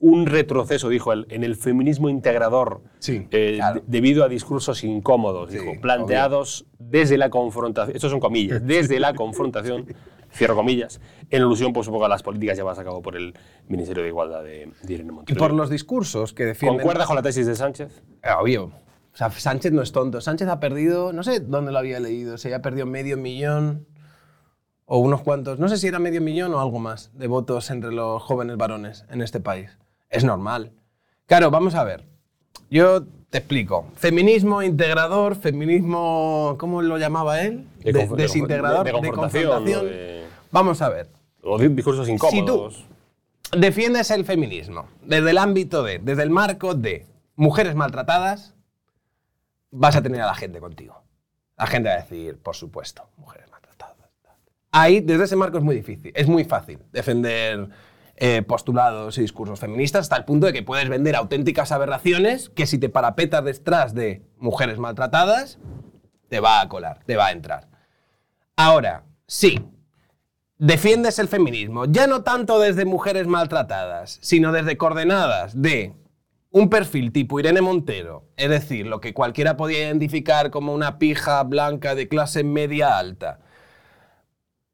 Speaker 2: un retroceso, dijo él, en el feminismo integrador
Speaker 3: Sí,
Speaker 2: eh,
Speaker 3: claro.
Speaker 2: debido a discursos incómodos,
Speaker 3: Sí,
Speaker 2: dijo, planteados desde la confrontación, estos son comillas, desde la confrontación, cierro comillas, en alusión por supongo a las políticas llevadas a cabo por el Ministerio de Igualdad de, de Irene
Speaker 3: Y
Speaker 2: Montero.
Speaker 3: por los discursos que defienden...
Speaker 2: ¿Concuerda con la tesis de Sánchez?
Speaker 3: Eh, Obvio. O sea, Sánchez no es tonto. Sánchez ha perdido, no sé dónde lo había leído, se había perdido medio millón o unos cuantos, no sé si era medio millón o algo más de votos entre los jóvenes varones en este país. Es normal. Claro, vamos a ver. Yo te explico. Feminismo integrador, feminismo, ¿cómo lo llamaba él?
Speaker 2: De
Speaker 3: desintegrador,
Speaker 2: de- de confrontación,
Speaker 3: Vamos a ver.
Speaker 2: Di- discursos incómodos.
Speaker 3: Defiendes el feminismo desde el ámbito de, desde el marco de mujeres maltratadas, vas a tener a la gente contigo. La gente va a decir, por supuesto, mujeres maltratadas. Ahí, desde ese marco es muy difícil, es muy fácil defender eh, postulados y discursos feministas hasta el punto de que puedes vender auténticas aberraciones que si te parapetas detrás de mujeres maltratadas, te va a colar, te va a entrar. Ahora, sí, defiendes el feminismo, ya no tanto desde mujeres maltratadas, sino desde coordenadas de un perfil tipo Irene Montero, es decir, lo que cualquiera podía identificar como una pija blanca de clase media alta,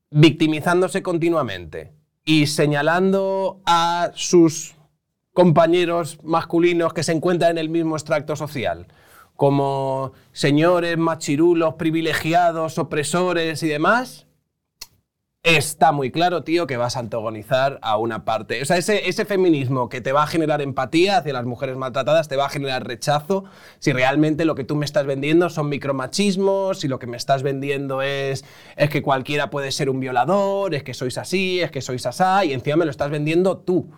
Speaker 3: victimizándose continuamente y señalando a sus compañeros masculinos que se encuentran en el mismo extracto social, como señores machirulos, privilegiados, opresores y demás, está muy claro, tío, que vas a antagonizar a una parte. O sea, ese, ese feminismo que te va a generar empatía hacia las mujeres maltratadas, te va a generar rechazo si realmente lo que tú me estás vendiendo son micromachismos, si lo que me estás vendiendo es, es que cualquiera puede ser un violador, es que sois así, es que sois asá, y encima me lo estás vendiendo tú.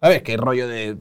Speaker 3: ¿Sabes? ¿Qué rollo de...?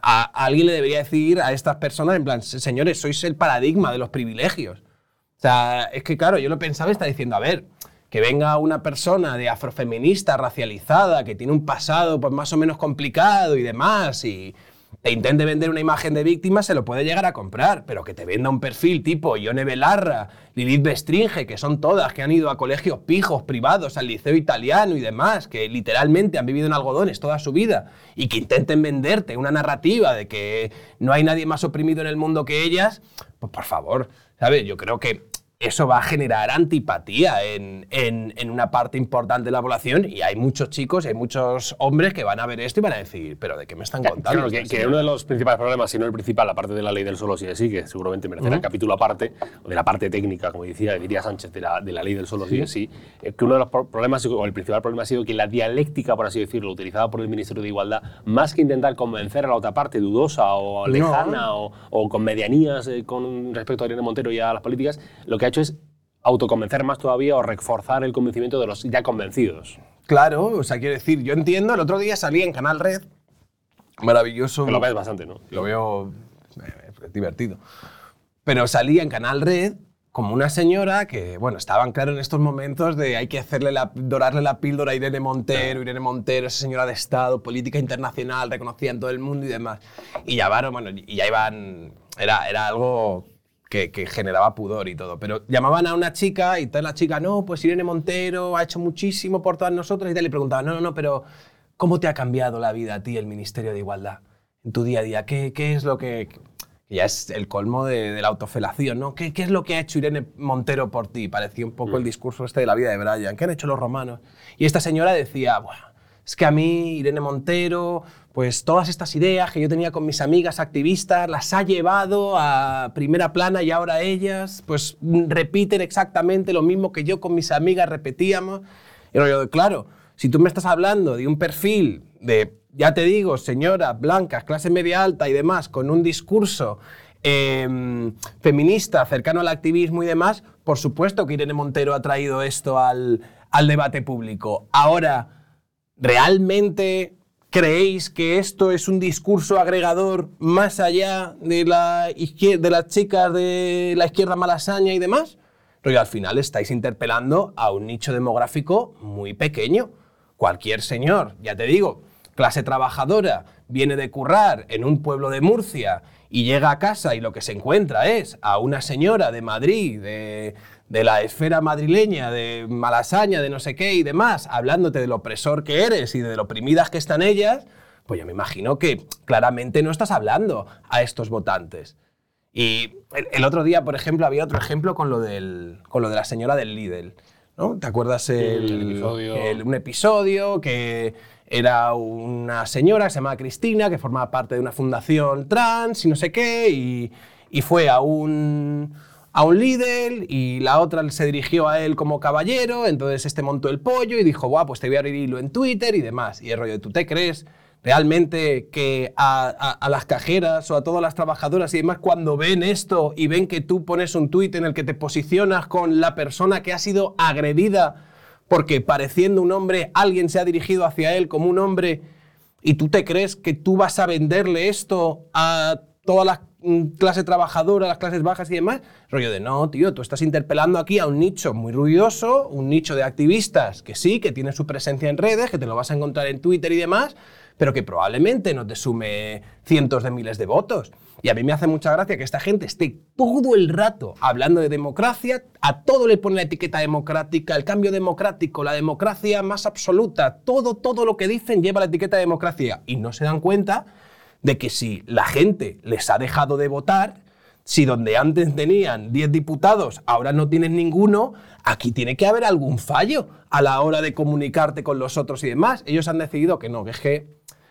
Speaker 3: A, alguien le debería decir a estas personas, en plan, señores, sois el paradigma de los privilegios. O sea, es que claro, yo lo pensaba y está diciendo, a ver, que venga una persona de afrofeminista, racializada, que tiene un pasado pues más o menos complicado y demás, y te intente vender una imagen de víctima, se lo puede llegar a comprar, pero que te venda un perfil tipo Ione Belarra, Lilith Bestringe, que son todas, que han ido a colegios pijos, privados, al liceo italiano y demás, que literalmente han vivido en algodones toda su vida, y que intenten venderte una narrativa de que no hay nadie más oprimido en el mundo que ellas, pues por favor, ¿sabes? Yo creo que eso va a generar antipatía en, en- en una parte importante de la población y hay muchos chicos y hay muchos hombres que van a ver esto y van a decir, pero ¿de qué me están contando?
Speaker 2: Claro, que, que uno de los principales problemas, si no el principal, aparte de la ley del solo sí es sí, que seguramente merecerá capítulo aparte, o de la parte técnica, como decía, diría Sánchez, de la, de la ley del solo sí. es sí, eh, que uno de los pro- problemas, o el principal problema ha sido que la dialéctica, por así decirlo, utilizada por el Ministerio de Igualdad, más que intentar convencer a la otra parte dudosa o lejana o, o con medianías eh, con respecto a Irene Montero y a las políticas, lo que ha hecho es autoconvencer más todavía o reforzar el convencimiento de los ya convencidos.
Speaker 3: Claro, o sea, quiero decir, yo entiendo, el otro día salí en Canal Red, maravilloso.
Speaker 2: Que lo ves bastante, ¿no?
Speaker 3: Lo veo eh, divertido. Pero salía en Canal Red como una señora que, bueno, estaban claro en estos momentos de hay que hacerle la, dorarle la píldora a Irene Montero, Irene Montero, esa señora de Estado, política internacional, reconocida en todo el mundo y demás. Y ya bueno, y ya iban, era, era algo que, que generaba pudor y todo. Pero llamaban a una chica y tal la chica, no, pues Irene Montero ha hecho muchísimo por todas nosotras y tal. Le preguntaban, no, no, no, pero ¿cómo te ha cambiado la vida a ti el Ministerio de Igualdad? en tu día a día? ¿Qué, qué es lo que, que ya es el colmo de, de la autofelación, ¿no? ¿Qué, ¿Qué es lo que ha hecho Irene Montero por ti? Parecía un poco el discurso este de la vida de Brian. ¿Qué han hecho los romanos? Y esta señora decía, bueno, es que a mí, Irene Montero, pues todas estas ideas que yo tenía con mis amigas activistas, las ha llevado a primera plana y ahora ellas, pues repiten exactamente lo mismo que yo con mis amigas repetíamos. Y yo, claro, si tú me estás hablando de un perfil de, ya te digo, señoras blancas, clase media alta y demás, con un discurso eh, feminista cercano al activismo y demás, por supuesto que Irene Montero ha traído esto al, al debate público. Ahora, ¿realmente creéis que esto es un discurso agregador más allá de, la de las chicas de la izquierda malasaña y demás? Pero al final estáis interpelando a un nicho demográfico muy pequeño. Cualquier señor, ya te digo, clase trabajadora, viene de currar en un pueblo de Murcia y llega a casa y lo que se encuentra es a una señora de Madrid, de, de la esfera madrileña, de malasaña, de no sé qué y demás, hablándote del opresor que eres y de lo oprimidas que están ellas, pues yo me imagino que claramente no estás hablando a estos votantes. Y el, el otro día, por ejemplo, había otro ejemplo con lo, del, con lo de la señora del Lidl. ¿no? ¿Te acuerdas el,
Speaker 2: el episodio.
Speaker 3: el- un episodio que era una señora que se llamaba Cristina, que formaba parte de una fundación trans y no sé qué, y, y fue a un, a un Lidl y la otra se dirigió a él como caballero, entonces este montó el pollo y dijo, guau, pues te voy a abrir hilo en Twitter y demás. Y el rollo, ¿tú te crees realmente que a, a- las cajeras o a todas las trabajadoras y demás, cuando ven esto y ven que tú pones un tuit en el que te posicionas con la persona que ha sido agredida porque pareciendo un hombre alguien se ha dirigido hacia él como un hombre y tú te crees que tú vas a venderle esto a toda la mm, clase trabajadora, las clases bajas y demás? Rollo de no, tío, tú estás interpelando aquí a un nicho muy ruidoso, un nicho de activistas que sí, que tiene su presencia en redes, que te lo vas a encontrar en Twitter y demás, pero que probablemente no te sume cientos de miles de votos. Y a mí me hace mucha gracia que esta gente esté todo el rato hablando de democracia, a todo le pone la etiqueta democrática, el cambio democrático, la democracia más absoluta, todo, todo lo que dicen lleva la etiqueta de democracia y no se dan cuenta de que si la gente les ha dejado de votar, si donde antes tenían 10 diputados, ahora no tienes ninguno, aquí tiene que haber algún fallo a la hora de comunicarte con los otros y demás. Ellos han decidido que no, que es que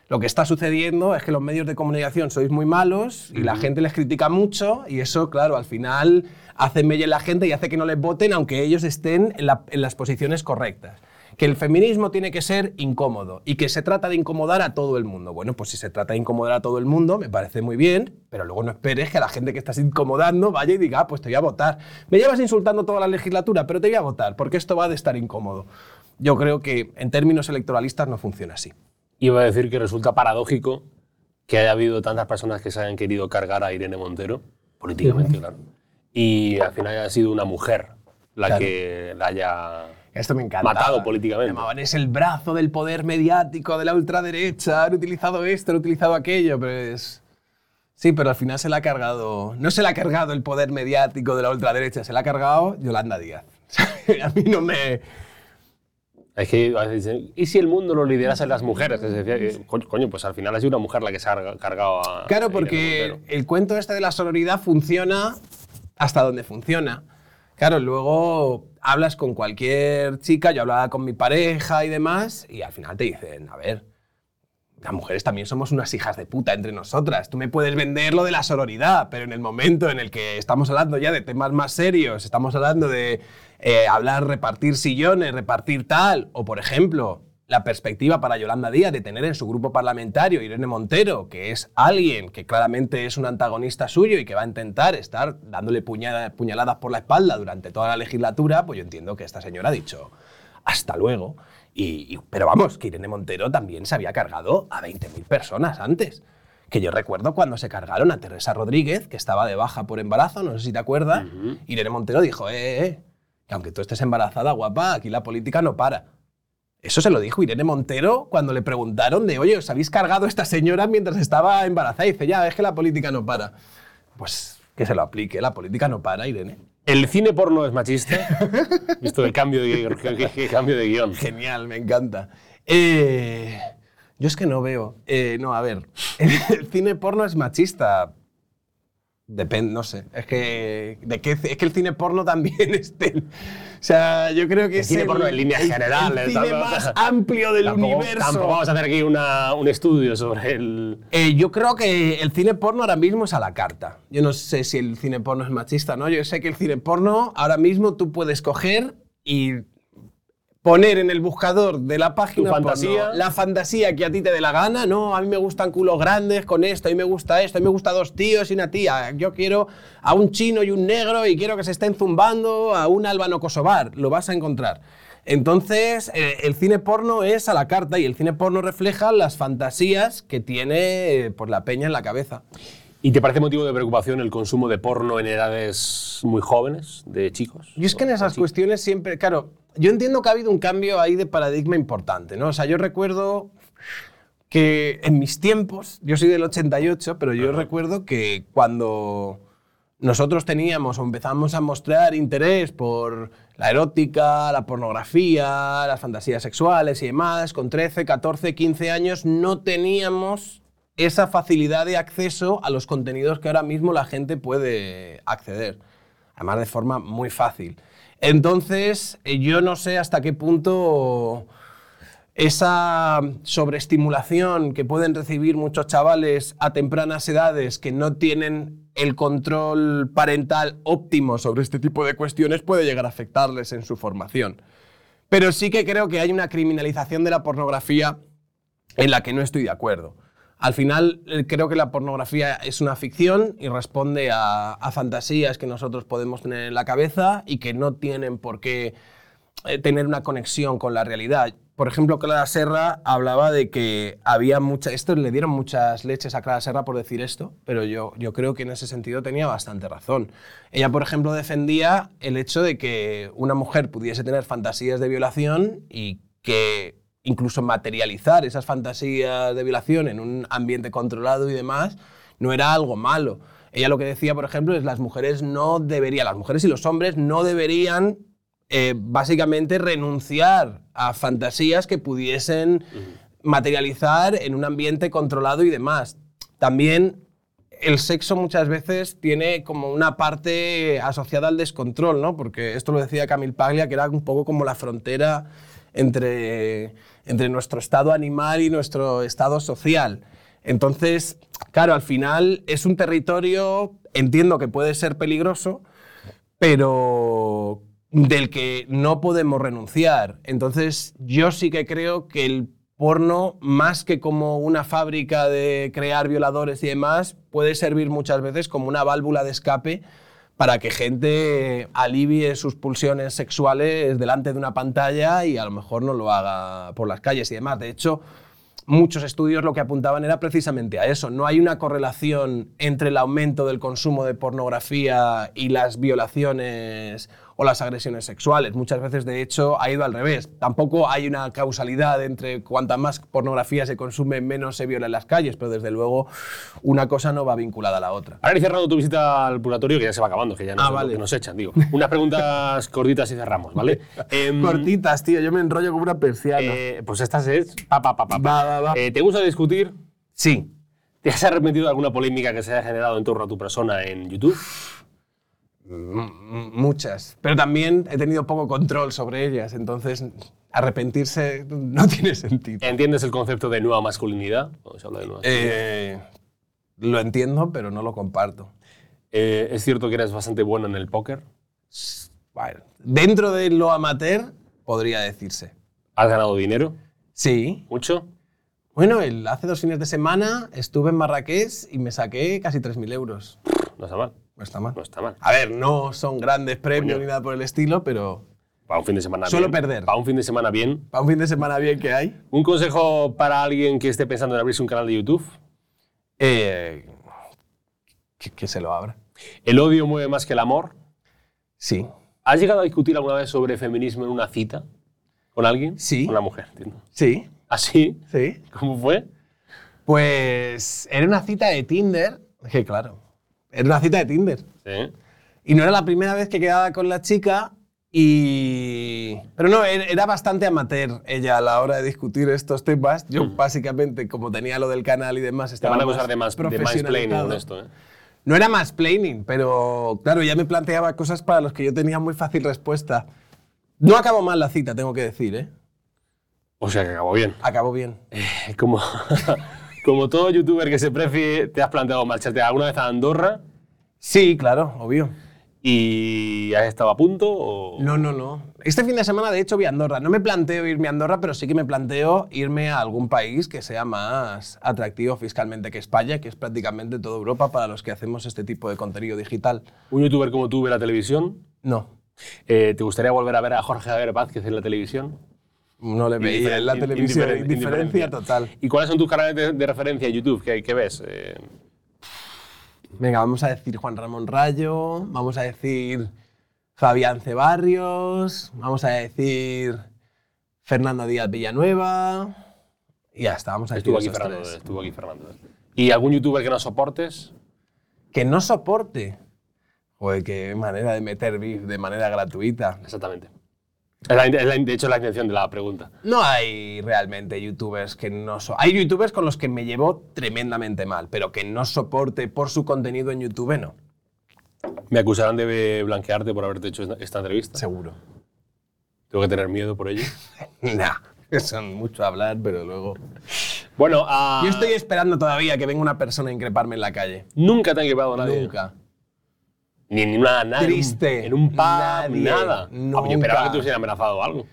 Speaker 3: lo que está sucediendo es que los medios de comunicación sois muy malos y la gente les critica mucho y eso, claro, al final hace mella en la gente y hace que no les voten aunque ellos estén en, la- en las posiciones correctas. Que el feminismo tiene que ser incómodo y que se trata de incomodar a todo el mundo. Bueno, pues si se trata de incomodar a todo el mundo, me parece muy bien, pero luego no esperes que la gente que estás incomodando vaya y diga, "Ah, pues te voy a votar. Me llevas insultando toda la legislatura, pero te voy a votar, porque esto va de estar incómodo. Yo creo que en términos electoralistas no funciona así.
Speaker 2: Iba a decir que resulta paradójico que haya habido tantas personas que se hayan querido cargar a Irene Montero, políticamente, claro. Y al final haya sido una mujer la
Speaker 3: Claro.
Speaker 2: que la haya
Speaker 3: Esto me encanta.
Speaker 2: matado políticamente.
Speaker 3: Llamaban, es el brazo del poder mediático de la ultraderecha, han utilizado esto, han utilizado aquello, pero es... Sí, pero al final se le ha cargado... No se le ha cargado el poder mediático de la ultraderecha, se le ha cargado Yolanda Díaz. a mí no me...
Speaker 2: Es que dicen, ¿y si el mundo lo liderasen las mujeres? Decía que, co- coño, pues al final ha sido una mujer la que se ha cargado a.
Speaker 3: Claro, porque
Speaker 2: Montero.
Speaker 3: el cuento este de la sororidad funciona hasta donde funciona. Claro, luego hablas con cualquier chica, yo hablaba con mi pareja y demás, y al final te dicen, a ver, las mujeres también somos unas hijas de puta entre nosotras. Tú me puedes vender lo de la sororidad, pero en el momento en el que estamos hablando ya de temas más serios, estamos hablando de eh, hablar, repartir sillones, repartir tal, o por ejemplo, la perspectiva para Yolanda Díaz de tener en su grupo parlamentario Irene Montero, que es alguien que claramente es un antagonista suyo y que va a intentar estar dándole puñaladas por la espalda durante toda la legislatura, pues yo entiendo que esta señora ha dicho hasta luego. Y, y- pero vamos, que Irene Montero también se había cargado a 20.000 personas antes. Que yo recuerdo cuando se cargaron a Teresa Rodríguez, que estaba de baja por embarazo, no sé si te acuerdas. Irene Montero dijo, eh, eh, eh, que aunque tú estés embarazada, guapa, aquí la política no para. Eso se lo dijo Irene Montero cuando le preguntaron de, oye, ¿os habéis cargado a esta señora mientras estaba embarazada? Y dice, ya, es que la política no para. Pues que se lo aplique, la política no para, Irene.
Speaker 2: ¿El cine porno es machista? Visto el cambio de, qué cambio de guion.
Speaker 3: Genial, me encanta. Eh, Yo es que no veo. Eh, no, a ver. El cine porno es machista. Depende, no sé. Es que, de qué, es que el cine porno también es del- O sea, yo creo que
Speaker 2: El
Speaker 3: es
Speaker 2: cine porno en líneas
Speaker 3: el-
Speaker 2: generales,
Speaker 3: El cine más amplio del
Speaker 2: Tampoco-
Speaker 3: universo.
Speaker 2: Tampoco vamos a hacer aquí una- un estudio sobre el.
Speaker 3: Eh, yo creo que el cine porno ahora mismo es a la carta. Yo no sé si el cine porno es machista, ¿no? Yo sé que el cine porno ahora mismo tú puedes coger y poner en el buscador de la página
Speaker 2: Tu fantasía.
Speaker 3: porno la fantasía que a ti te dé la gana, no, a mí me gustan culos grandes con esto, a mí me gusta esto, a mí me gusta dos tíos y una tía, yo quiero a un chino y un negro y quiero que se estén zumbando a un albano kosovar, lo vas a encontrar. Entonces, eh, el cine porno es a la carta y el cine porno refleja las fantasías que tiene eh, pues, la peña en la cabeza.
Speaker 2: ¿Y te parece motivo de preocupación el consumo de porno en edades muy jóvenes, de chicos?
Speaker 3: Yo es que en esas cuestiones siempre, claro, yo entiendo que ha habido un cambio ahí de paradigma importante, ¿no? O sea, yo recuerdo que en mis tiempos, yo soy del 88, pero yo recuerdo que cuando nosotros teníamos o empezamos a mostrar interés por la erótica, la pornografía, las fantasías sexuales y demás, con 13, 14, 15 años no teníamos esa facilidad de acceso a los contenidos que ahora mismo la gente puede acceder, además de forma muy fácil. Entonces, eh, yo no sé hasta qué punto esa sobreestimulación que pueden recibir muchos chavales a tempranas edades que no tienen el control parental óptimo sobre este tipo de cuestiones puede llegar a afectarles en su formación. Pero sí que creo que hay una criminalización de la pornografía en la que no estoy de acuerdo. Al final, eh, creo que la pornografía es una ficción y responde a, fantasías que nosotros podemos tener en la cabeza y que no tienen por qué eh, tener una conexión con la realidad. Por ejemplo, Clara Serra hablaba de que había mucha... Esto le dieron muchas leches a Clara Serra por decir esto, pero yo, yo creo que en ese sentido tenía bastante razón. Ella, por ejemplo, defendía el hecho de que una mujer pudiese tener fantasías de violación y que incluso materializar esas fantasías de violación en un ambiente controlado y demás no era algo malo. Ella lo que decía, por ejemplo, es las mujeres no deberían, las mujeres y los hombres no deberían eh, básicamente renunciar a fantasías que pudiesen materializar en un ambiente controlado y demás. También el sexo muchas veces tiene como una parte asociada al descontrol, ¿no? Porque esto lo decía Camille Paglia, que era un poco como la frontera entre, entre nuestro estado animal y nuestro estado social. Entonces, claro, al final es un territorio, entiendo que puede ser peligroso, pero del que no podemos renunciar. Entonces, yo sí que creo que el porno, más que como una fábrica de crear violadores y demás, puede servir muchas veces como una válvula de escape para que gente alivie sus pulsiones sexuales delante de una pantalla y a lo mejor no lo haga por las calles y demás. De hecho, muchos estudios lo que apuntaban era precisamente a eso. No hay una correlación entre el aumento del consumo de pornografía y las violaciones o las agresiones sexuales. Muchas veces, de hecho, ha ido al revés. Tampoco hay una causalidad entre cuanta más pornografía se consume, menos se viola en las calles, pero desde luego una cosa no va vinculada a la otra.
Speaker 2: Ahora ir cerrando tu visita al purgatorio, que ya se va acabando, que ya no
Speaker 3: Ah, vale.
Speaker 2: que nos echan, digo. Unas preguntas cortitas y cerramos, ¿vale? Em,
Speaker 3: Cortitas, tío, yo me enrollo como una persiana.
Speaker 2: eh, pues estas es. Pa, pa, pa, pa.
Speaker 3: Va, va, va.
Speaker 2: Eh, ¿Te gusta discutir?
Speaker 3: sí.
Speaker 2: ¿Te has arrepentido de alguna polémica que se haya generado en torno a tu persona en YouTube?
Speaker 3: Muchas. Pero también he tenido poco control sobre ellas, entonces arrepentirse no tiene sentido.
Speaker 2: ¿Entiendes el concepto de nueva masculinidad? Cuando se habla de nueva
Speaker 3: Eh, lo entiendo, pero no lo comparto.
Speaker 2: Eh, ¿Es cierto que eres bastante bueno en el póker?
Speaker 3: Bueno, dentro de lo amateur, podría decirse.
Speaker 2: ¿Has ganado dinero?
Speaker 3: Sí.
Speaker 2: ¿Mucho?
Speaker 3: Bueno, el, hace dos fines de semana estuve en Marrakech y me saqué casi 3.000 euros.
Speaker 2: No está mal.
Speaker 3: No está mal.
Speaker 2: No está mal.
Speaker 3: A ver, no son grandes premios
Speaker 2: Coño.
Speaker 3: ni nada por el estilo, pero
Speaker 2: Para un fin de semana
Speaker 3: Suelo
Speaker 2: bien.
Speaker 3: perder.
Speaker 2: Para un fin de semana bien.
Speaker 3: para un fin de semana bien que hay.
Speaker 2: ¿Un consejo para alguien que esté pensando en abrirse un canal de YouTube?
Speaker 3: Eh, que, que se lo abra.
Speaker 2: ¿El odio mueve más que el amor?
Speaker 3: Sí.
Speaker 2: ¿Has llegado a discutir alguna vez sobre feminismo en una cita? ¿Con alguien?
Speaker 3: Sí.
Speaker 2: Con una mujer, entiendo.
Speaker 3: Sí.
Speaker 2: ¿Así?
Speaker 3: Sí.
Speaker 2: ¿Cómo fue?
Speaker 3: Pues era una cita de Tinder. Que claro, era una cita de Tinder.
Speaker 2: Sí.
Speaker 3: Y no era la primera vez que quedaba con la chica Y. Pero no, era era bastante amateur ella a la hora de discutir estos temas. Yo, básicamente, como tenía lo del canal y demás,
Speaker 2: Te
Speaker 3: estaba.
Speaker 2: van a
Speaker 3: más
Speaker 2: acusar de, más, de mansplaining
Speaker 3: profesionalizado.
Speaker 2: con esto, ¿eh?
Speaker 3: No era más planning, pero claro, ya me planteaba cosas para las que yo tenía muy fácil respuesta. No acabó mal la cita, tengo que decir, ¿eh?
Speaker 2: O sea que acabó bien.
Speaker 3: Acabó bien.
Speaker 2: Eh, Como, como todo youtuber que se precie, te has planteado marcharte alguna vez a Andorra
Speaker 3: Sí, claro, obvio.
Speaker 2: y has estado a punto o...
Speaker 3: No, no, no. Este fin de semana, de hecho, vi a Andorra. No me planteo irme a Andorra, pero sí que me planteo irme a algún país que sea más atractivo fiscalmente que España, que es prácticamente toda Europa para los que hacemos este tipo de contenido digital.
Speaker 2: Un youtuber como tú ve la televisión.
Speaker 3: No,
Speaker 2: Eh, ¿Te gustaría volver a ver a Jorge Javier Vázquez en la televisión?
Speaker 3: No le veía en la televisión.
Speaker 2: indiferen-
Speaker 3: Indiferencia total.
Speaker 2: ¿Y cuáles son tus canales de, de referencia en YouTube? ¿Qué, qué ves? Eh,
Speaker 3: Venga, vamos a decir Juan Ramón Rayo, vamos a decir Fabián Cebarrios, vamos a decir Fernando Díaz Villanueva. Y ya está, vamos a decir
Speaker 2: estuvo aquí
Speaker 3: esos
Speaker 2: Fernando. Estuvo aquí Fernando. ¿Y algún youtuber que no soportes?
Speaker 3: Que no soporte. Joder, qué manera de meter beef de manera gratuita.
Speaker 2: Exactamente. Es la- es la- de hecho, la intención de la pregunta.
Speaker 3: No hay realmente youtubers que no so Hay youtubers con los que me llevo tremendamente mal, pero que no soporte por su contenido en YouTube, no.
Speaker 2: Me acusarán de blanquearte por haberte hecho esta- entrevista.
Speaker 3: Seguro.
Speaker 2: Tengo que tener miedo por ello.
Speaker 3: Nah, son mucho hablar, pero luego.
Speaker 2: Bueno, ah,
Speaker 3: Yo estoy esperando todavía que venga una persona a increparme en la calle.
Speaker 2: nunca te han equipado nadie.
Speaker 3: Nunca.
Speaker 2: Ni en una nada. en un-
Speaker 3: Triste.
Speaker 2: En un pub,
Speaker 3: Nadie.
Speaker 2: nada. Ah,
Speaker 3: Nunca.
Speaker 2: Yo esperaba que te hubiesen amenazado o algo.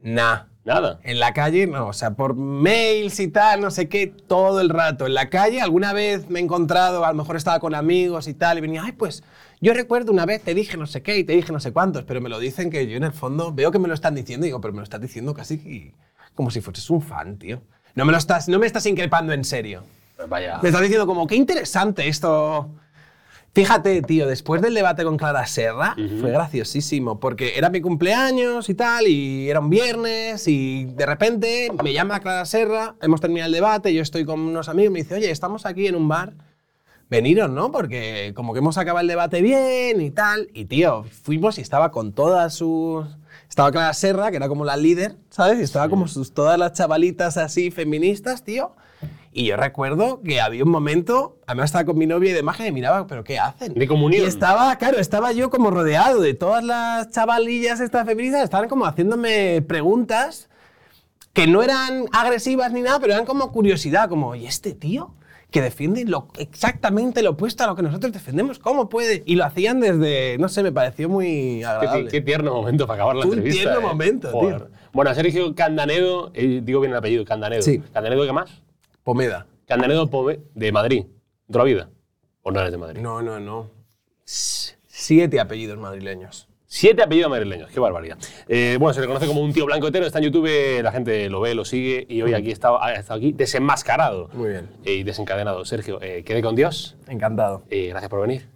Speaker 3: Nah.
Speaker 2: Nada.
Speaker 3: En la calle, no, o sea, por mails y tal, no sé qué, todo el rato. En la calle, alguna vez me he encontrado, a lo mejor estaba con amigos y tal, y venía, ay, pues yo recuerdo una vez te dije no sé qué y te dije no sé cuántos, pero me lo dicen que yo en el fondo veo que me lo están diciendo y digo, pero me lo estás diciendo casi como si fueses un fan, tío. No me, lo estás, no me estás increpando en serio.
Speaker 2: Pues vaya.
Speaker 3: Me estás diciendo como, qué interesante esto. Fíjate, tío, después del debate con Clara Serra, fue graciosísimo, porque era mi cumpleaños y tal, y era un viernes, y de repente me llama Clara Serra, hemos terminado el debate, yo estoy con unos amigos, me dice, oye, estamos aquí en un bar, veniros, ¿no? Porque como que hemos acabado el debate bien y tal, y tío, fuimos y estaba con todas sus... Estaba Clara Serra, que era como la líder, ¿sabes? Y estaba como sus, todas las chavalitas así feministas, tío. Y yo recuerdo que había un momento, además estaba con mi novia y demás, que me miraba, ¿pero qué hacen?
Speaker 2: De comunión.
Speaker 3: Y estaba, claro, estaba yo como rodeado de todas las chavalillas estas feministas, estaban como haciéndome preguntas que no eran agresivas ni nada, pero eran como curiosidad, como, ¿y este tío? Que defiende lo, exactamente lo opuesto a lo que nosotros defendemos, ¿cómo puede? Y lo hacían desde, no sé, me pareció muy
Speaker 2: Qué,
Speaker 3: agradable.
Speaker 2: qué tierno momento para acabar la
Speaker 3: Un
Speaker 2: entrevista.
Speaker 3: tierno
Speaker 2: eh.
Speaker 3: momento,
Speaker 2: Joder.
Speaker 3: tío.
Speaker 2: Bueno, Sergio Candanedo, eh, digo bien el apellido, Candanedo.
Speaker 3: Sí.
Speaker 2: ¿Candanedo qué más?
Speaker 3: Pomeda.
Speaker 2: Candanedo Pome- de Madrid. ¿De toda la vida? ¿O no eres de Madrid?
Speaker 3: No, no, no. S- Siete apellidos madrileños.
Speaker 2: Siete apellidos madrileños, qué barbaridad. Eh, bueno, se le conoce como un tío blanco hetero, está en YouTube, la gente lo ve, lo sigue y hoy aquí está, ha estado aquí desenmascarado
Speaker 3: Muy bien.
Speaker 2: eh, y desencadenado. Sergio, eh, quede con Dios.
Speaker 3: Encantado.
Speaker 2: Eh, gracias por venir.